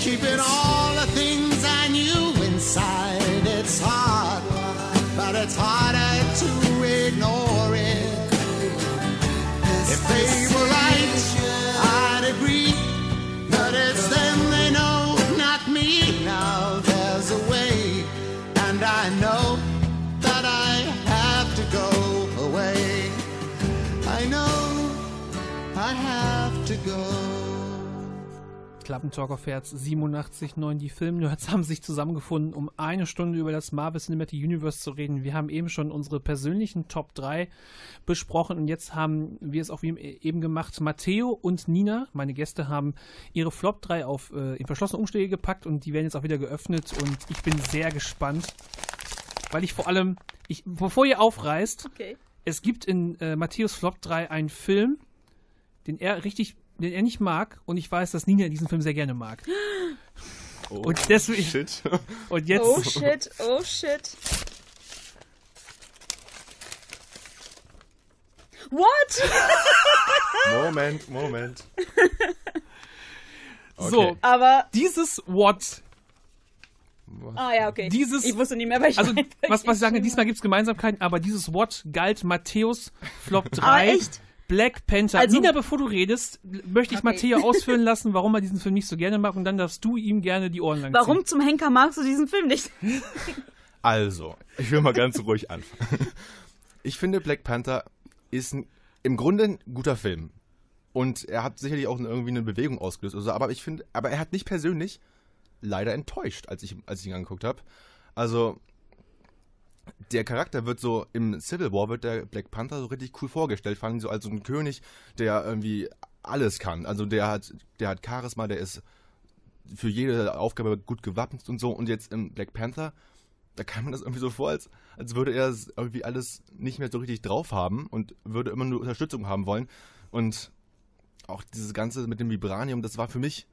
keeping all the things I knew inside. It's hard, but it's harder Klappentalk auf Herz 87.9. Die Filmnerds haben sich zusammengefunden, um eine Stunde über das Marvel Cinematic Universe zu reden. Wir haben eben schon unsere persönlichen Top 3 besprochen und jetzt haben wir es auch wie eben gemacht. Matteo und Nina, meine Gäste, haben ihre Flop 3 auf, äh, in verschlossene Umschläge gepackt und die werden jetzt auch wieder geöffnet und ich bin sehr gespannt, weil ich vor allem, ich, bevor ihr aufreißt, Okay. es gibt in äh, Matthäus Flop 3 einen Film, den er richtig, den er nicht mag und ich weiß, dass Nina diesen Film sehr gerne mag. Oh, Und deswegen- Shit. Und jetzt Oh shit, oh shit. What? Moment, Moment. so, Okay. Aber, dieses What, ah ja, okay. Dieses- ich wusste nicht mehr, welches. also was, was ich sagen, diesmal gibt es Gemeinsamkeiten, aber dieses What galt Matthäus Flop 3. Ah, echt? Black Panther. Also- Nina, bevor du redest, möchte ich Okay. Matteo ausführen lassen, warum er diesen Film nicht so gerne mag und dann darfst du ihm gerne die Ohren lang Warum ziehen. zum Henker magst du diesen Film nicht? Also, ich will mal ganz ruhig anfangen. Ich finde, Black Panther ist ein, im Grunde ein guter Film. Und er hat sicherlich auch irgendwie eine Bewegung ausgelöst. oder so, aber ich finde, aber er hat mich persönlich leider enttäuscht, als ich, als ich ihn angeguckt habe. Also, der Charakter wird so im Civil War wird der Black Panther so richtig cool vorgestellt, fand ihn so als so ein König, der irgendwie alles kann. Also der hat, der hat Charisma, der ist für jede Aufgabe gut gewappnet und so. Und jetzt im Black Panther, da kam man das irgendwie so vor, als, als würde er irgendwie alles nicht mehr so richtig drauf haben und würde immer nur Unterstützung haben wollen. Und auch dieses Ganze mit dem Vibranium, das war für mich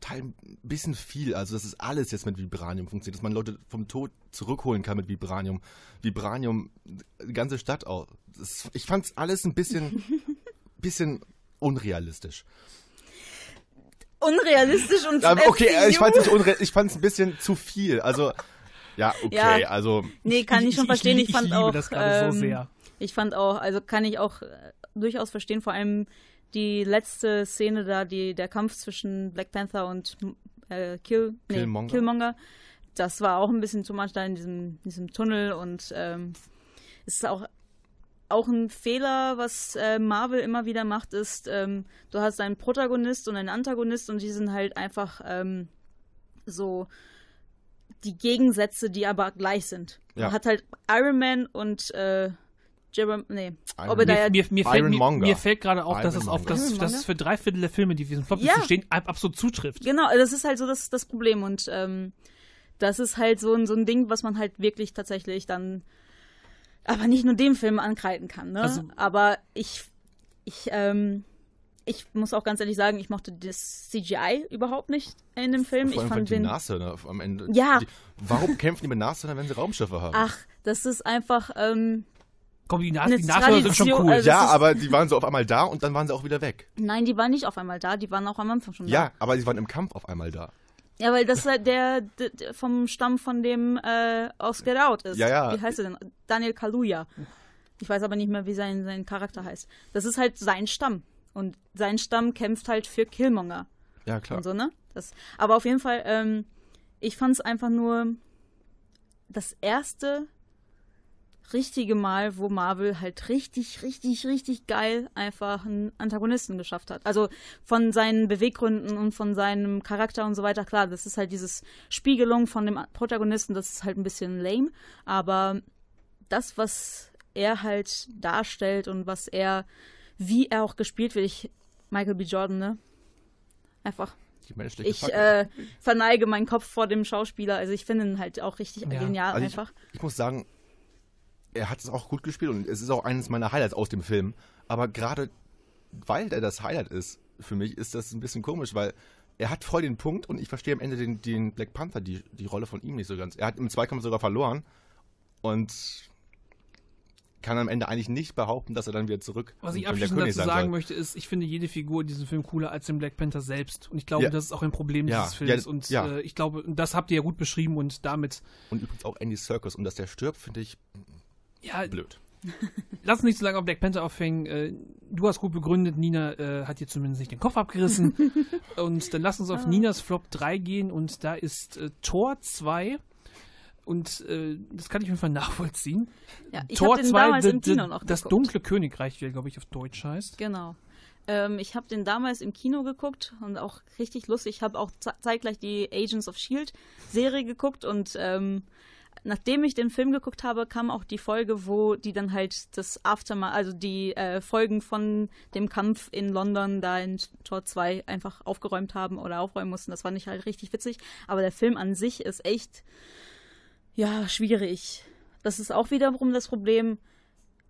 Teil ein bisschen viel. Also, dass es alles jetzt mit Vibranium funktioniert, dass man Leute vom Tod zurückholen kann mit Vibranium. Vibranium, die ganze Stadt auch. Das, ich fand es alles ein bisschen, bisschen unrealistisch. Unrealistisch und Aber okay, MCU? ich fand es unre ich ein bisschen zu viel. Also, ja, okay, Ja. also. Nee, kann ich, Ich- schon ich- verstehen. Ich, ich fand liebe auch. das gerade so ähm, sehr. Ich fand auch, also kann ich auch äh, durchaus verstehen, vor allem die letzte Szene da, die, der Kampf zwischen Black Panther und äh, Kill, nee, Killmonger. Killmonger. Das war auch ein bisschen too much da in diesem, diesem Tunnel und ähm, es ist auch auch ein Fehler, was äh, Marvel immer wieder macht, ist, ähm, du hast einen Protagonist und einen Antagonist und die sind halt einfach ähm, so die Gegensätze, die aber gleich sind. Ja. Man hat halt Iron Man und äh, Jerem, nee, Iron Obadiah. Mir, mir, mir, fällt, mir, mir fällt gerade auf, dass es auf das, das Ironmonger? für drei Viertel der Filme, die auf diesem Flop Ja. stehen, ab- absolut zutrifft. Genau, das ist halt so das, das Problem und ähm, das ist halt so ein, so ein Ding, was man halt wirklich tatsächlich dann aber nicht nur dem Film ankreiden kann, ne? Also- aber ich, ich, ähm, ich muss auch ganz ehrlich sagen, ich mochte das CGI überhaupt nicht in dem Film. Vor Ich allem fand die den. Nase ne, am Ende. Ja. Die, warum kämpfen die mit Nashörnern, wenn sie Raumschiffe haben? Ach, das ist einfach, ähm, Komm, die, Nas die Nashörner sind schon cool. also- ja, aber die waren so auf einmal da und dann waren sie auch wieder weg. nein, die waren nicht auf einmal da, die waren auch am Anfang schon da. Ja, aber sie waren im Kampf auf einmal da. Ja, weil das halt der, der, der vom Stamm von dem äh, aus Get Out ist. Ja, ja. Wie heißt er denn? Daniel Kaluuya. Ich weiß aber nicht mehr, wie sein, sein Charakter heißt. Das ist halt sein Stamm. Und sein Stamm kämpft halt für Killmonger Ja, klar. und so, ne? Das, aber auf jeden Fall, ähm, ich fand es einfach nur das erste richtige Mal, wo Marvel halt richtig, richtig, richtig geil einfach einen Antagonisten geschafft hat. Also von seinen Beweggründen und von seinem Charakter und so weiter. Klar, das ist halt dieses Spiegelung von dem Protagonisten, das ist halt ein bisschen lame. Aber das, was er halt darstellt und was er, wie er auch gespielt wird, ich, Michael B. Jordan, ne? Einfach ich äh, verneige meinen Kopf vor dem Schauspieler. Also ich finde ihn halt auch richtig Ja. genial Also ich, einfach. ich muss sagen, er hat es auch gut gespielt und es ist auch eines meiner Highlights aus dem Film. Aber gerade weil er das Highlight ist, für mich ist das ein bisschen komisch, weil er hat voll den Punkt und ich verstehe am Ende den, den Black Panther, die, die Rolle von ihm nicht so ganz. Er hat im Zweikampf sogar verloren und kann am Ende eigentlich nicht behaupten, dass er dann wieder zurück Was ich abschließend dazu sagen soll. möchte, ist, ich finde jede Figur in diesem Film cooler als den Black Panther selbst. Und ich glaube, Ja. das ist auch ein Problem Ja, dieses Films. ja, und äh, ich glaube, das habt ihr ja gut beschrieben und damit, Und übrigens auch Andy Serkis und dass der stirbt, finde ich ja, blöd. lass uns nicht so lange auf Black Panther aufhängen. Äh, du hast gut begründet, Nina äh, hat dir zumindest nicht den Kopf abgerissen. und dann lass uns auf Ninas Flop 3 gehen und da ist äh, Tor 2. Und äh, das kann ich auf jeden Fall nachvollziehen. Ja, ich Tor habe den 2, damals the- im Kino the- noch Das geguckt. dunkle Königreich, wie er, glaube ich, auf Deutsch heißt. Genau. Ähm, ich habe den damals im Kino geguckt und auch richtig lustig. Ich habe auch ze- zeitgleich die Agents of Shield Serie geguckt und ähm, nachdem ich den Film geguckt habe, kam auch die Folge, wo die dann halt das Aftermath, also die äh, Folgen von dem Kampf in London da in Tor 2 einfach aufgeräumt haben oder aufräumen mussten. Das fand ich halt richtig witzig. Aber der Film an sich ist echt, ja, schwierig. Das ist auch wiederum das Problem.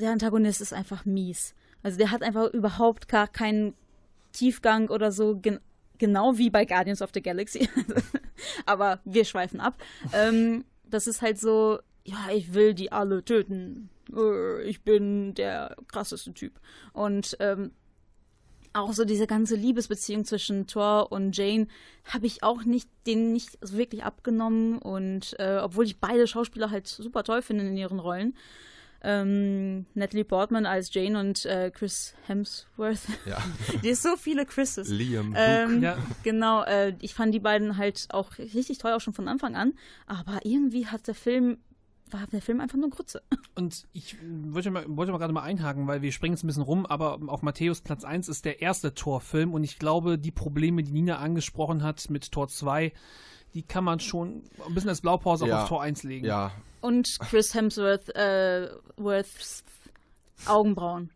Der Antagonist ist einfach mies. Also der hat einfach überhaupt gar keinen Tiefgang oder so, gen genau wie bei Guardians of the Galaxy. Aber wir schweifen ab. Ähm, das ist halt so, ja, ich will die alle töten. Äh, Ich bin der krasseste Typ. Und ähm, auch so diese ganze Liebesbeziehung zwischen Thor und Jane habe ich auch nicht denen nicht wirklich abgenommen und äh, obwohl ich beide Schauspieler halt super toll finde in ihren Rollen ähm, Natalie Portman als Jane und äh, Chris Hemsworth Ja. die ist so viele Chrises Liam, ähm, Ja. genau äh, ich fand die beiden halt auch richtig toll auch schon von Anfang an aber irgendwie hat der Film war der Film einfach nur Grütze. Und ich wollte mal, wollte mal gerade mal einhaken, weil wir springen jetzt ein bisschen rum, aber auf Matthäus Platz 1 ist der erste Torfilm und ich glaube, die Probleme, die Nina angesprochen hat mit Tor 2, die kann man schon ein bisschen als Blaupause auch Ja. auf Tor 1 legen. Ja, Und Chris Hemsworth, äh, Worths Augenbrauen.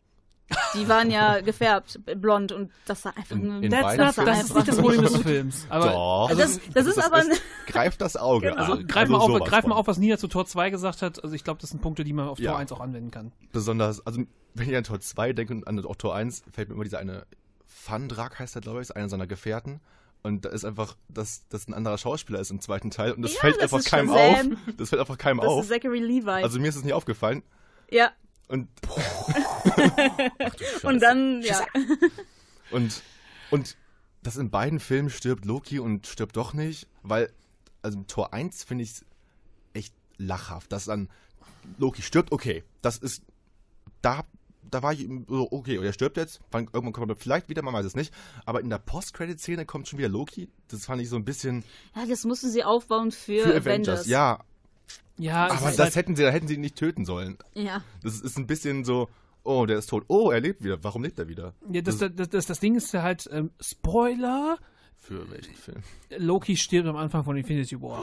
Die waren ja gefärbt, blond und das sah einfach In- das, das, Filmen? Das ist nicht das Problem des Films. Aber doch. Also das- das ist aber greift das Auge Genau. also greif, mal, auf, sowas greif mal auf, was Nina zu Tor 2 gesagt hat. Also ich glaube, das sind Punkte, die man auf Ja. Tor 1 auch anwenden kann. Besonders, also wenn ich an Tor 2 denke und an auch Tor 1, fällt mir immer dieser eine Fandrak heißt er, glaube ich, ist einer seiner Gefährten. Und da ist einfach, dass das ein anderer Schauspieler ist im zweiten Teil. Und das Ja, fällt das einfach keinem Shazam. auf. Das fällt einfach keinem Das auf. ist Zachary Levi. Also mir ist es nicht aufgefallen. ja. Und, Und dann, ja. und, und dass in beiden Filmen stirbt Loki und stirbt doch nicht, weil, also im Tor 1 finde ich es echt lachhaft, dass dann Loki stirbt, okay, das ist, da, da war ich so, okay, und er stirbt jetzt, wann, irgendwann kommt er vielleicht wieder, man weiß es nicht, aber in der Post-Credit-Szene kommt schon wieder Loki, das fand ich so ein bisschen Ja, das mussten sie aufbauen für, für Avengers. Avengers, ja, Ja, aber ist das halt- hätten sie, da hätten sie ihn nicht töten sollen. Ja. Das ist ein bisschen so, oh, der ist tot, oh, er lebt wieder, warum lebt er wieder? ja, das, das, das, das Ding ist ja halt, ähm, Spoiler, Für welchen Film? Loki stirbt am Anfang von Infinity War.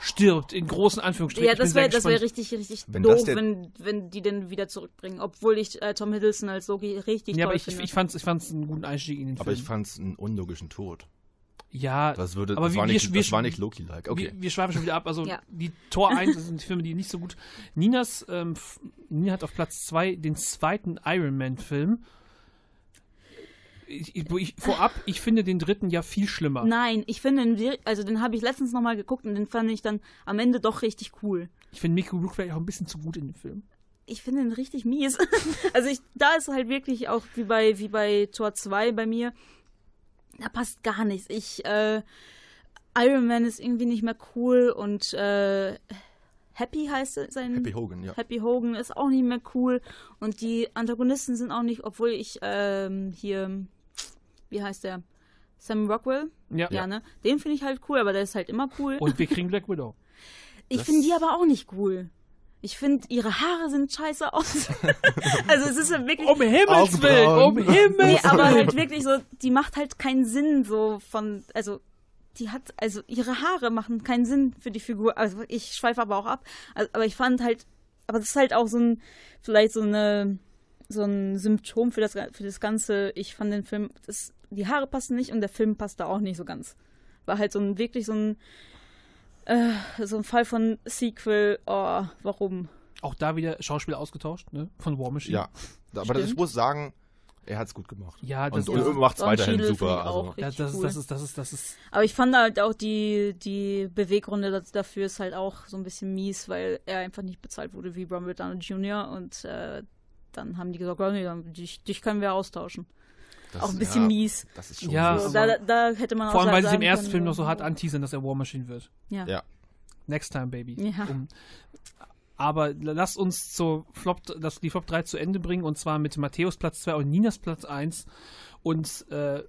Stirbt, in großen Anführungsstrichen. Ja, Ich das wäre das wär richtig, richtig Wenn doof, der- wenn, wenn die den wieder zurückbringen. Obwohl ich äh, Tom Hiddleston als Loki richtig Ja, toll aber ich, finde. ich fand's, ich fand's einen guten Einstieg in den Aber Film. ich fand es einen unlogischen Tod. ja, Das, würde, aber das, wir, war, nicht, wir, das war nicht Loki-like. Okay. wir, wir schweifen schon wieder ab. Also Ja. die Tor 1 das sind die Filme, die nicht so gut. Ninas, ähm, Nina hat auf Platz 2 den zweiten Iron Man-Film. Ich, ich, ich, vorab, ich finde den dritten ja viel schlimmer. Nein, ich finde, den also den habe ich letztens nochmal geguckt und den fand ich dann am Ende doch richtig cool. Ich finde Mickey Rourke vielleicht auch ein bisschen zu gut in dem Film. Ich finde den richtig mies. also ich, da ist halt wirklich auch wie bei, wie bei Tor 2 bei mir, da passt gar nichts. Ich, äh, Iron Man ist irgendwie nicht mehr cool und äh, Happy heißt sein Happy Hogan, ja. Happy Hogan ist auch nicht mehr cool und die Antagonisten sind auch nicht, obwohl ich ähm, hier, wie heißt der? Sam Rockwell? Ja. Ja, ne? Den finde ich halt cool, aber der ist halt immer cool. Und wir kriegen Black Widow. ich finde die aber auch nicht cool. Ich finde, ihre Haare sind scheiße aus. also es ist ja wirklich... Um Himmels Willen! Um Himmels Nee, aber Willen! halt wirklich so, die macht halt keinen Sinn so von, also die hat, also ihre Haare machen keinen Sinn für die Figur. Also ich schweife aber auch ab. Also, aber ich fand halt, aber das ist halt auch so ein, vielleicht so eine, so ein Symptom für das, für das Ganze. Ich fand den Film, das, die Haare passen nicht und der Film passt da auch nicht so ganz. War halt so ein, wirklich so ein, äh, so ein Fall von Sequel, oh, warum? Auch da wieder Schauspieler ausgetauscht, ne? Von War Machine. Ja, aber das, ich muss sagen, er hat es gut gemacht. Ja, das und, und ja. macht es Don weiterhin super. Also, Ja, das, cool. das ist, das ist, das ist. Aber ich fand halt auch die, die Beweggründe dafür ist halt auch so ein bisschen mies, weil er einfach nicht bezahlt wurde wie Robert Downey Jr. Und äh, dann haben die gesagt, oh, nee, dann, dich, dich können wir austauschen. Das, auch ein bisschen ja, mies. Das ist schon Ja, So, mies. da, da, hätte man Vor auch allem, weil sie im ersten können, Film noch so hart anteasern, dass er War Machine wird. Ja. Ja. Next time, baby. Ja. Um, aber lass uns zur Flop, das, die Flop 3 zu Ende bringen und zwar mit Matthäus Platz 2 und Ninas Platz 1. Und äh,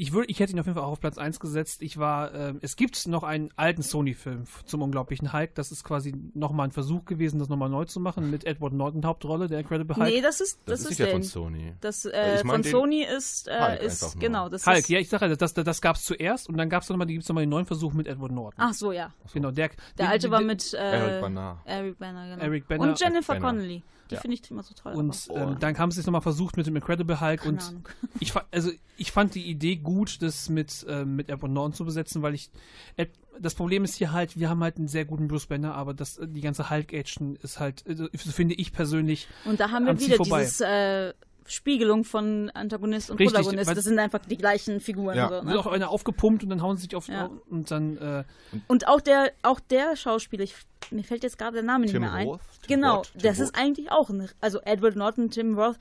ich, würd, ich hätte ihn auf jeden Fall auch auf Platz 1 gesetzt. Ich war, ähm, es gibt noch einen alten Sony-Film zum unglaublichen Hulk. Das ist quasi nochmal ein Versuch gewesen, das nochmal neu zu machen mit Edward Norton Hauptrolle, der Incredible Hulk. Nee, das ist, Das, das, ist ist der. von Sony. Das Äh, äh, ich mein von Sony ist, äh, Hulk ist genau, das Hulk, ist. ja, ich sage ja, das, das, das gab es zuerst und dann gab es nochmal, gibt's nochmal den neuen Versuch mit Edward Norton. Ach so, ja. Genau, der, Der alte die- war die- mit äh, Eric Bana. Eric Banner, genau. Eric Bana- Und Jennifer Banner. Connelly. Die Ja. finde ich immer so toll. Und ähm, dann haben sie es nochmal versucht mit dem Incredible Hulk Keine und Ahnung. ich fand, also ich fand die Idee gut, das mit, ähm, mit Edward Norton zu besetzen, weil ich Ed, das Problem ist hier halt, wir haben halt einen sehr guten Bruce Banner, aber das, äh, die ganze Hulk-Action ist halt, so finde ich persönlich, Und da haben wir wieder vorbei. dieses äh, Spiegelung von Antagonist und Richtig, Protagonist. Das sind einfach die gleichen Figuren. Ja. So, wird ne? auch einer aufgepumpt und dann hauen sie sich auf Ja. und dann äh, Und auch der, auch der Schauspieler, ich, mir fällt jetzt gerade der Name nicht Tim mehr ein. Roth? Tim Genau, Roth? Tim das Roth? ist eigentlich auch ein, also Edward Norton, Tim Roth,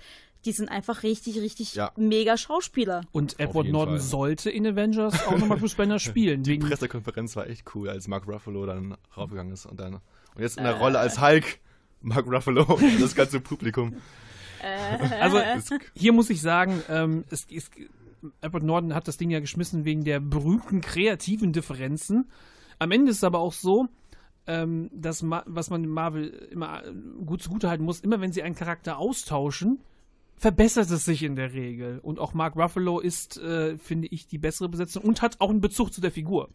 die sind einfach richtig, richtig Ja. mega Schauspieler. und Edward Norton Fall. sollte in Avengers auch nochmal Bruce Banner spielen. Die Pressekonferenz war echt cool, als Mark Ruffalo dann raufgegangen ist und dann und jetzt in Äh. der Rolle als Hulk Mark Ruffalo und das ganze Publikum. Also Ist, hier muss ich sagen, ähm, es, es, Edward Norton hat das Ding ja geschmissen wegen der berühmten kreativen Differenzen. Am Ende ist es aber auch so, ähm, das, Ma was man Marvel immer äh, gut zugutehalten muss, immer wenn sie einen Charakter austauschen, verbessert es sich in der Regel. Und auch Mark Ruffalo ist, äh, finde ich, die bessere Besetzung und hat auch einen Bezug zu der Figur.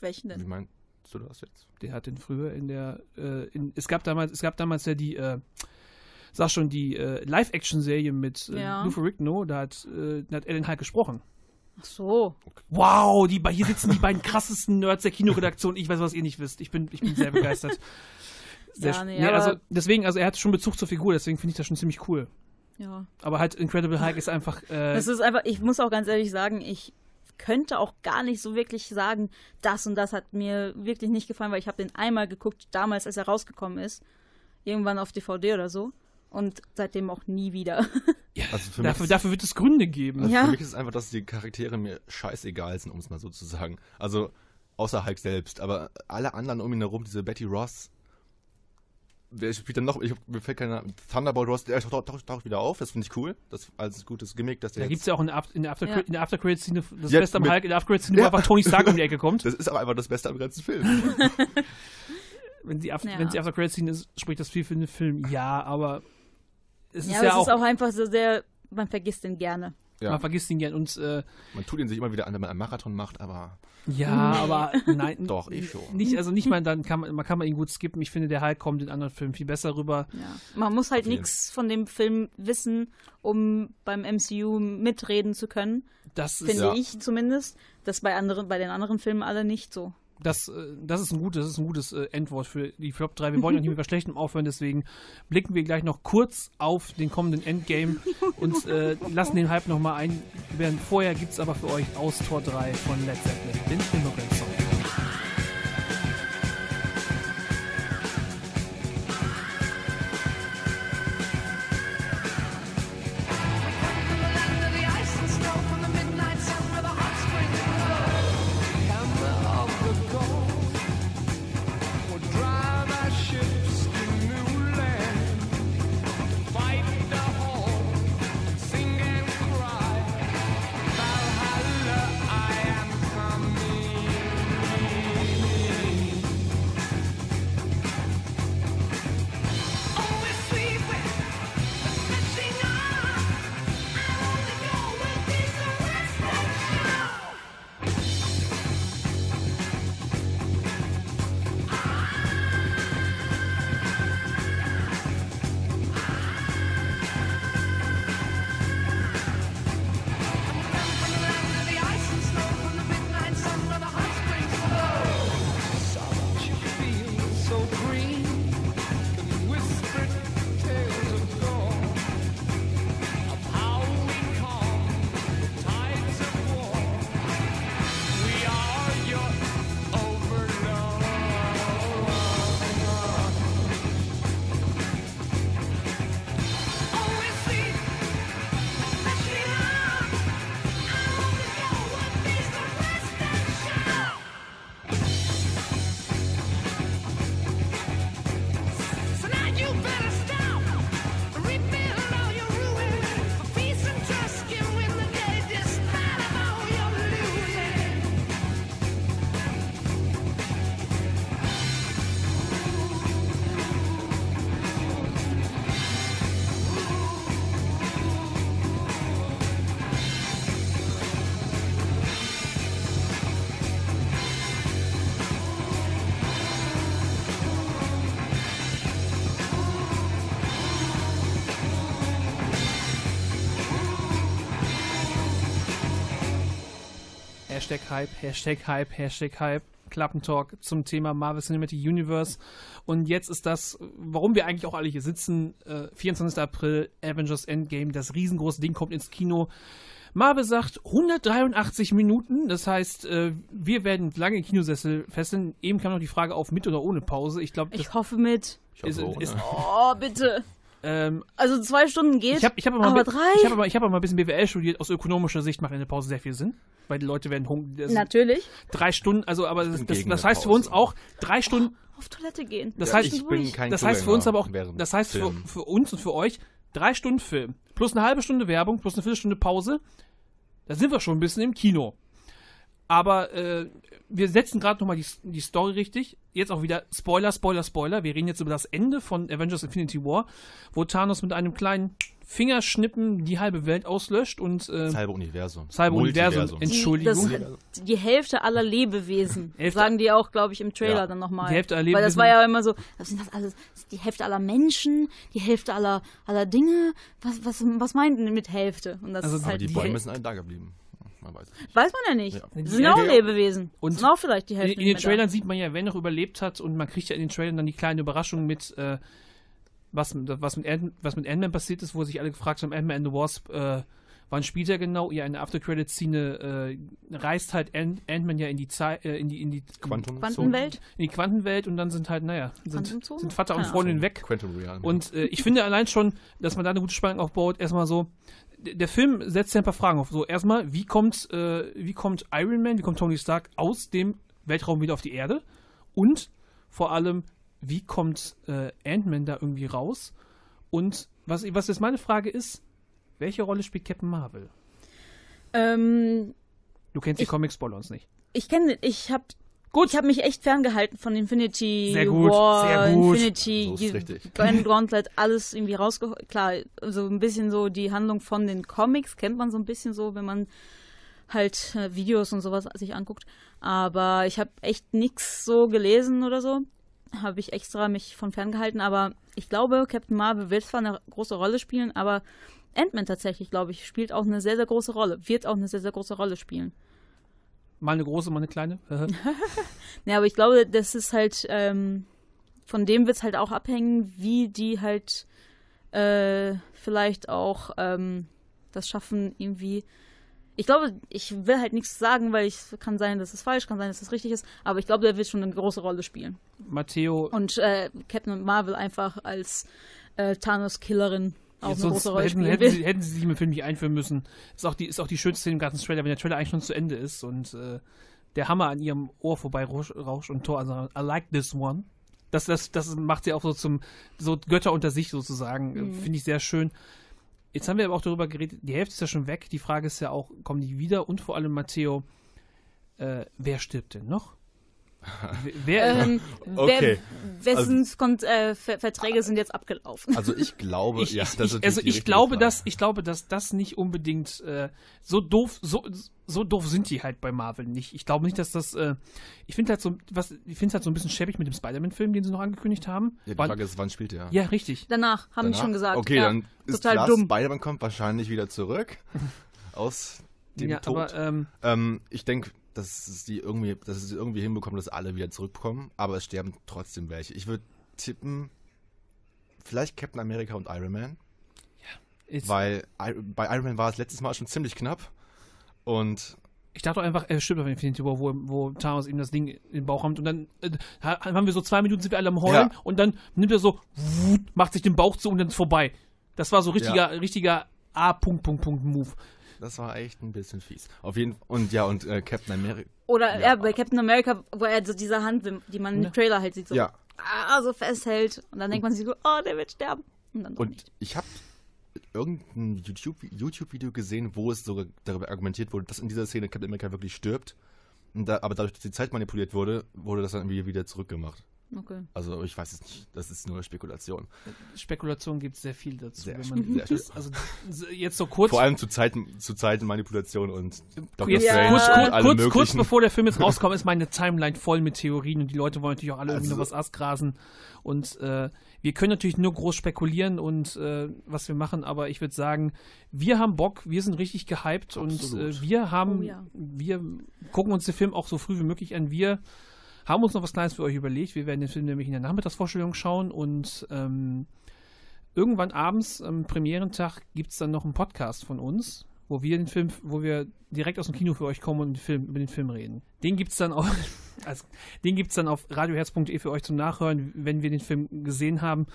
Welchen Wie denn? meinst du das jetzt? Der hat den früher in der, äh, in, es gab damals, es gab damals ja die, äh, sag schon, die äh, Live-Action-Serie mit äh, Ja. Lou Ferrigno, da hat, äh, da hat Ellen Hulk gesprochen. Ach so. Wow, die, hier sitzen die beiden krassesten Nerds der Kinoredaktion. Ich weiß, was ihr nicht wisst. Ich bin, ich bin sehr begeistert. Sehr Ja, nee, nee, also deswegen, also er hat schon Bezug zur Figur, deswegen finde ich das schon ziemlich cool. Ja. Aber halt Incredible Hulk ist einfach, äh, Das ist einfach, ich muss auch ganz ehrlich sagen, ich könnte auch gar nicht so wirklich sagen, das und das hat mir wirklich nicht gefallen, weil ich habe den einmal geguckt, damals, als er rausgekommen ist. Irgendwann auf DVD oder so. Und seitdem auch nie wieder. Also für dafür, mich, dafür wird es Gründe geben. also Ja. für mich ist es einfach, dass die Charaktere mir scheißegal sind, um es mal so zu sagen. Also außer Hulk selbst, aber alle anderen um ihn herum, diese Betty Ross, wer spielt dann noch? Ich, mir fällt keiner. Thunderbolt Ross, der taucht, taucht, taucht wieder auf, das finde ich cool. Das als gutes Gimmick, dass der Da gibt es ja auch in der, Aft- in der After- Ja. in der After-Credit-Szene, das Ja, Beste am mit- Hulk, in der After-Credit-Szene, Ja. wo einfach Tony Stark um die Ecke kommt. Das ist auch einfach das Beste am ganzen Film. Wenn die, After- Ja. wenn die After-Credit-Szene ist, spricht das viel für den Film. Ja, aber es ist ja, ja, aber es auch, ist auch einfach so sehr, man vergisst den gerne. Ja. man vergisst ihn gern und äh, Man tut ihn sich immer wieder an, wenn man einen Marathon macht, aber Ja, aber nein. Doch, ich schon. Nicht, also nicht mal, dann kann man, man kann man ihn gut skippen. Ich finde, der Hulk kommt in anderen Filmen viel besser rüber. Ja. Man muss halt nichts von dem Film wissen, um beim MCU mitreden zu können. Das ist, Finde Ja. ich zumindest. Das bei anderen, bei den anderen Filmen alle nicht so. Das, äh, das ist ein gutes, das ist ein gutes äh, Endwort für die Flop 3. Wir wollen auch nicht mit was Schlechtem aufhören, deswegen blicken wir gleich noch kurz auf den kommenden Endgame und äh, lassen den Hype nochmal ein. Während vorher gibt es aber für euch aus Tor 3 von Led Zeppelin den Immigrant Hashtag Hype, Hashtag Hype, Hashtag Hype. Klappentalk zum Thema Marvel Cinematic Universe. Und jetzt ist das, warum wir eigentlich auch alle hier sitzen, äh, 24. April, Avengers Endgame, das riesengroße Ding kommt ins Kino. Marvel sagt 183 Minuten, das heißt, äh, wir werden lange im Kinosessel fesseln. Eben kam noch die Frage auf, mit oder ohne Pause. Ich glaube, Ich hoffe mit. ich hoffe, ist, ohne. ist Oh, bitte. Ähm, Also zwei Stunden geht. ich habe ich hab aber, mal aber drei? ich hab aber, ich hab aber mal ein bisschen BWL studiert. Aus ökonomischer Sicht macht eine Pause sehr viel Sinn, weil die Leute werden hungrig. Natürlich. Drei Stunden, also aber das, das, das heißt für uns auch drei Stunden. Auf Toilette gehen. Das Ja, heißt, ich bin kein das heißt für uns aber auch, das heißt für, für uns und für euch drei Stunden Film plus eine halbe Stunde Werbung plus eine Viertelstunde Pause. Da sind wir schon ein bisschen im Kino. Aber äh, wir setzen gerade nochmal die, die Story richtig. Jetzt auch wieder Spoiler, Spoiler, Spoiler. Wir reden jetzt über das Ende von Avengers Infinity War, wo Thanos mit einem kleinen Fingerschnippen die halbe Welt auslöscht und äh, Das halbe Universum. das halbe Universum. Entschuldigung. Das, die Hälfte aller Lebewesen, Hälfte- sagen die auch, glaube ich, im Trailer Ja. dann nochmal. Die Hälfte aller Weil das Lebewesen- war ja immer so, was sind das alles? Die Hälfte aller Menschen, die Hälfte aller, aller Dinge. Was, was, was meint denn mit Hälfte? Und das Also- ist Aber halt die die Bäume Hälfte. sind alle da geblieben. Man weiß. nicht. Weiß man ja nicht. Ja. Das sind auch. Lebewesen. Und Und sind auch vielleicht die In, Hälfte. in den nicht mehr da. Trailern sieht man ja, wer noch überlebt hat und man kriegt ja in den Trailern dann die kleine Überraschung mit, äh, was, was mit Ant- was mit Ant-Man passiert ist, wo sich alle gefragt haben, Ant-Man and the Wasp, äh, wann spielt er genau? Ja, eine After-Credit-Szene äh, reist halt Ant- Ant-Man ja in die Zeit, äh, in die, in die Quantum Quantenwelt? in die Quantenwelt und dann sind halt, naja, sind, sind Vater und Freundin weg. Quantum Realm. Und äh, ich finde allein schon, dass man da eine gute Spannung aufbaut. Erstmal so, der Film setzt ja ein paar Fragen auf. So, erstmal, wie kommt, äh, wie kommt Iron Man, wie kommt Tony Stark aus dem Weltraum wieder auf die Erde? Und vor allem, wie kommt äh, Ant-Man da irgendwie raus? Und was, was jetzt meine Frage ist, welche Rolle spielt Captain Marvel? Ähm, Du kennst die Comics, spoiler uns nicht. ich kenne, ich habe Gut. Ich habe mich echt ferngehalten von Infinity Sehr gut, War, sehr gut. Infinity, So. Grand Gauntlet, alles irgendwie rausgeholt. Klar, so ein bisschen so die Handlung von den Comics kennt man so ein bisschen so, wenn man halt äh, Videos und sowas sich anguckt. Aber ich habe echt nichts so gelesen oder so. Habe ich extra mich von ferngehalten. Aber ich glaube, Captain Marvel wird zwar eine große Rolle spielen, aber Ant-Man tatsächlich, glaube ich, spielt auch eine sehr, sehr große Rolle. Wird auch eine sehr, sehr große Rolle spielen. Mal eine große, mal eine kleine. Ja, aber ich glaube, das ist halt, ähm, von dem wird es halt auch abhängen, wie die halt äh, vielleicht auch ähm, das schaffen, irgendwie. Ich glaube, ich will halt nichts sagen, weil ich kann sein, dass es falsch, kann sein, dass es richtig ist, aber ich glaube, der wird schon eine große Rolle spielen. Matteo, Und äh, Captain Marvel einfach als äh, Thanos-Killerin auch Jetzt eine sonst große Rolle hätten, hätten, sie, hätten sie sich im Film nicht einführen müssen. Ist auch die, ist auch die schönste Szene im ganzen Trailer, wenn der Trailer eigentlich schon zu Ende ist und äh, der Hammer an ihrem Ohr vorbei rauscht, und Thor also I like this one. Das, das, das macht sie auch so zum so Götter unter sich sozusagen. Mhm. Äh, Finde ich sehr schön. Jetzt haben wir aber auch darüber geredet, die Hälfte ist ja schon weg. Die Frage ist ja auch, kommen die wieder? Und vor allem, Matteo, äh, wer stirbt denn noch? Wer, Ähm, Okay. wer, wessen Kon äh, Ver Verträge sind jetzt abgelaufen? Also ich glaube, ich, ja, ich, also die ich glaube, Frage. dass ich glaube, dass das nicht unbedingt äh, so doof so so doof sind die halt bei Marvel nicht. Ich glaube nicht, dass das äh, ich finde halt so was ich finde halt so ein bisschen schäbig mit dem Spider-Man-Film, den sie noch angekündigt haben. Ja, die Wann- Frage ist, wann spielt der? ja, richtig. Danach, haben die Danach? schon gesagt. Okay, ja. dann ist Total klar, dumm. Spider-Man kommt wahrscheinlich wieder zurück aus dem Ja, Tod. aber ähm, Ähm, ich denke, dass es die irgendwie, dass es irgendwie hinbekommen, dass alle wieder zurückkommen, aber es sterben trotzdem welche. Ich würde tippen, vielleicht Captain America und Iron Man, ist, weil bei Iron Man war es letztes Mal schon ziemlich knapp und ich dachte einfach, er stimmt auf Infinity War, wo, wo Thanos ihm das Ding in den Bauch rammt und dann äh, ha- haben wir so zwei Minuten sind wir alle am Heulen Ja. und dann nimmt er so macht sich den Bauch zu und dann ist vorbei. Das war so richtiger richtiger A Das war echt ein bisschen fies. Auf jeden und ja und äh, Captain America. Oder Ja. ja. bei Captain America, wo er so diese Hand, die man Ja. im Trailer halt sieht, so, Ja, ah, so festhält. Und dann denkt man sich so, oh, der wird sterben. Und dann doch und ich habe irgendein YouTube YouTube-Video gesehen, wo es sogar darüber argumentiert wurde, dass in dieser Szene Captain America wirklich stirbt. Und da, aber dadurch, dass die Zeit manipuliert wurde, wurde das dann irgendwie wieder zurückgemacht. Okay. Also ich weiß es nicht, das ist nur Spekulation. Spekulation gibt es sehr viel dazu. Sehr wenn man, sehr das, also jetzt so kurz, Vor allem zu Zeiten, zu Zeiten Manipulation und Doctor jetzt, Ja. kurz, und kurz, alle kurz, bevor der Film jetzt rauskommt, ist meine Timeline voll mit Theorien und die Leute wollen natürlich auch alle irgendwie Also- noch was ausgrasen. Und äh, wir können natürlich nur groß spekulieren und äh, was wir machen, aber ich würde sagen, wir haben Bock, wir sind richtig gehypt und Absolut. äh, wir haben, Oh ja. wir gucken uns den Film auch so früh wie möglich an. Wir haben uns noch was Kleines für euch überlegt. Wir werden den Film nämlich in der Nachmittagsvorstellung schauen und ähm, irgendwann abends am Premierentag gibt es dann noch einen Podcast von uns, wo wir den Film, wo wir direkt aus dem Kino für euch kommen und den Film, über den Film reden. Den gibt's dann auch, also, den gibt's dann auf radioherz.de für euch zum Nachhören, wenn wir den Film gesehen haben.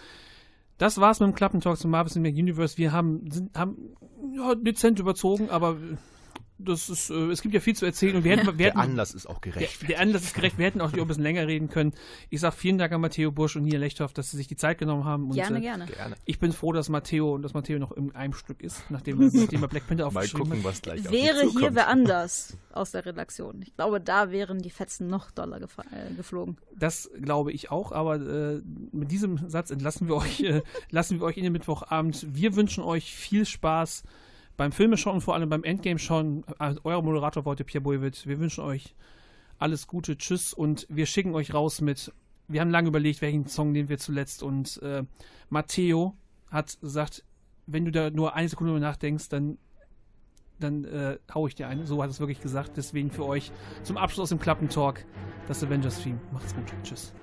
Das war's mit dem Klappentalk zum Marvel Cinematic Universe. Wir haben, sind, haben ja, dezent überzogen, aber das ist, äh, es gibt ja viel zu erzählen und wir hätten, wir Der hätten Anlass ist auch gerecht. der, der Anlass ist gerecht. Wir hätten auch ein bisschen länger reden können. Ich sag vielen Dank an Matteo Busch und Nia Lechthoff, dass sie sich die Zeit genommen haben. Und, Gerne, äh, gerne. Ich bin froh, dass Matteo und dass Matteo noch in einem Stück ist, nachdem, er- nachdem er Black Panther Mal aufgeschrieben gucken, hat. was gleich Wäre hier wer anders aus der Redaktion. Ich glaube, da wären die Fetzen noch doller äh, geflogen. Das glaube ich auch, aber äh, mit diesem Satz entlassen wir euch, äh, lassen wir euch in den Mittwochabend. Wir wünschen euch viel Spaß beim Filmeschauen und vor allem beim Endgame schauen. Äh, euer Moderator heute Pierre Boiwitz. Wir wünschen euch alles Gute, tschüss und wir schicken euch raus mit. Wir haben lange überlegt, welchen Song nehmen wir zuletzt und äh, Matteo hat gesagt, wenn du da nur eine Sekunde nachdenkst, dann dann äh, hau ich dir eine. So hat es wirklich gesagt. Deswegen für euch zum Abschluss im Klappentalk das Avengers-Theme. Macht's gut. Tschüss.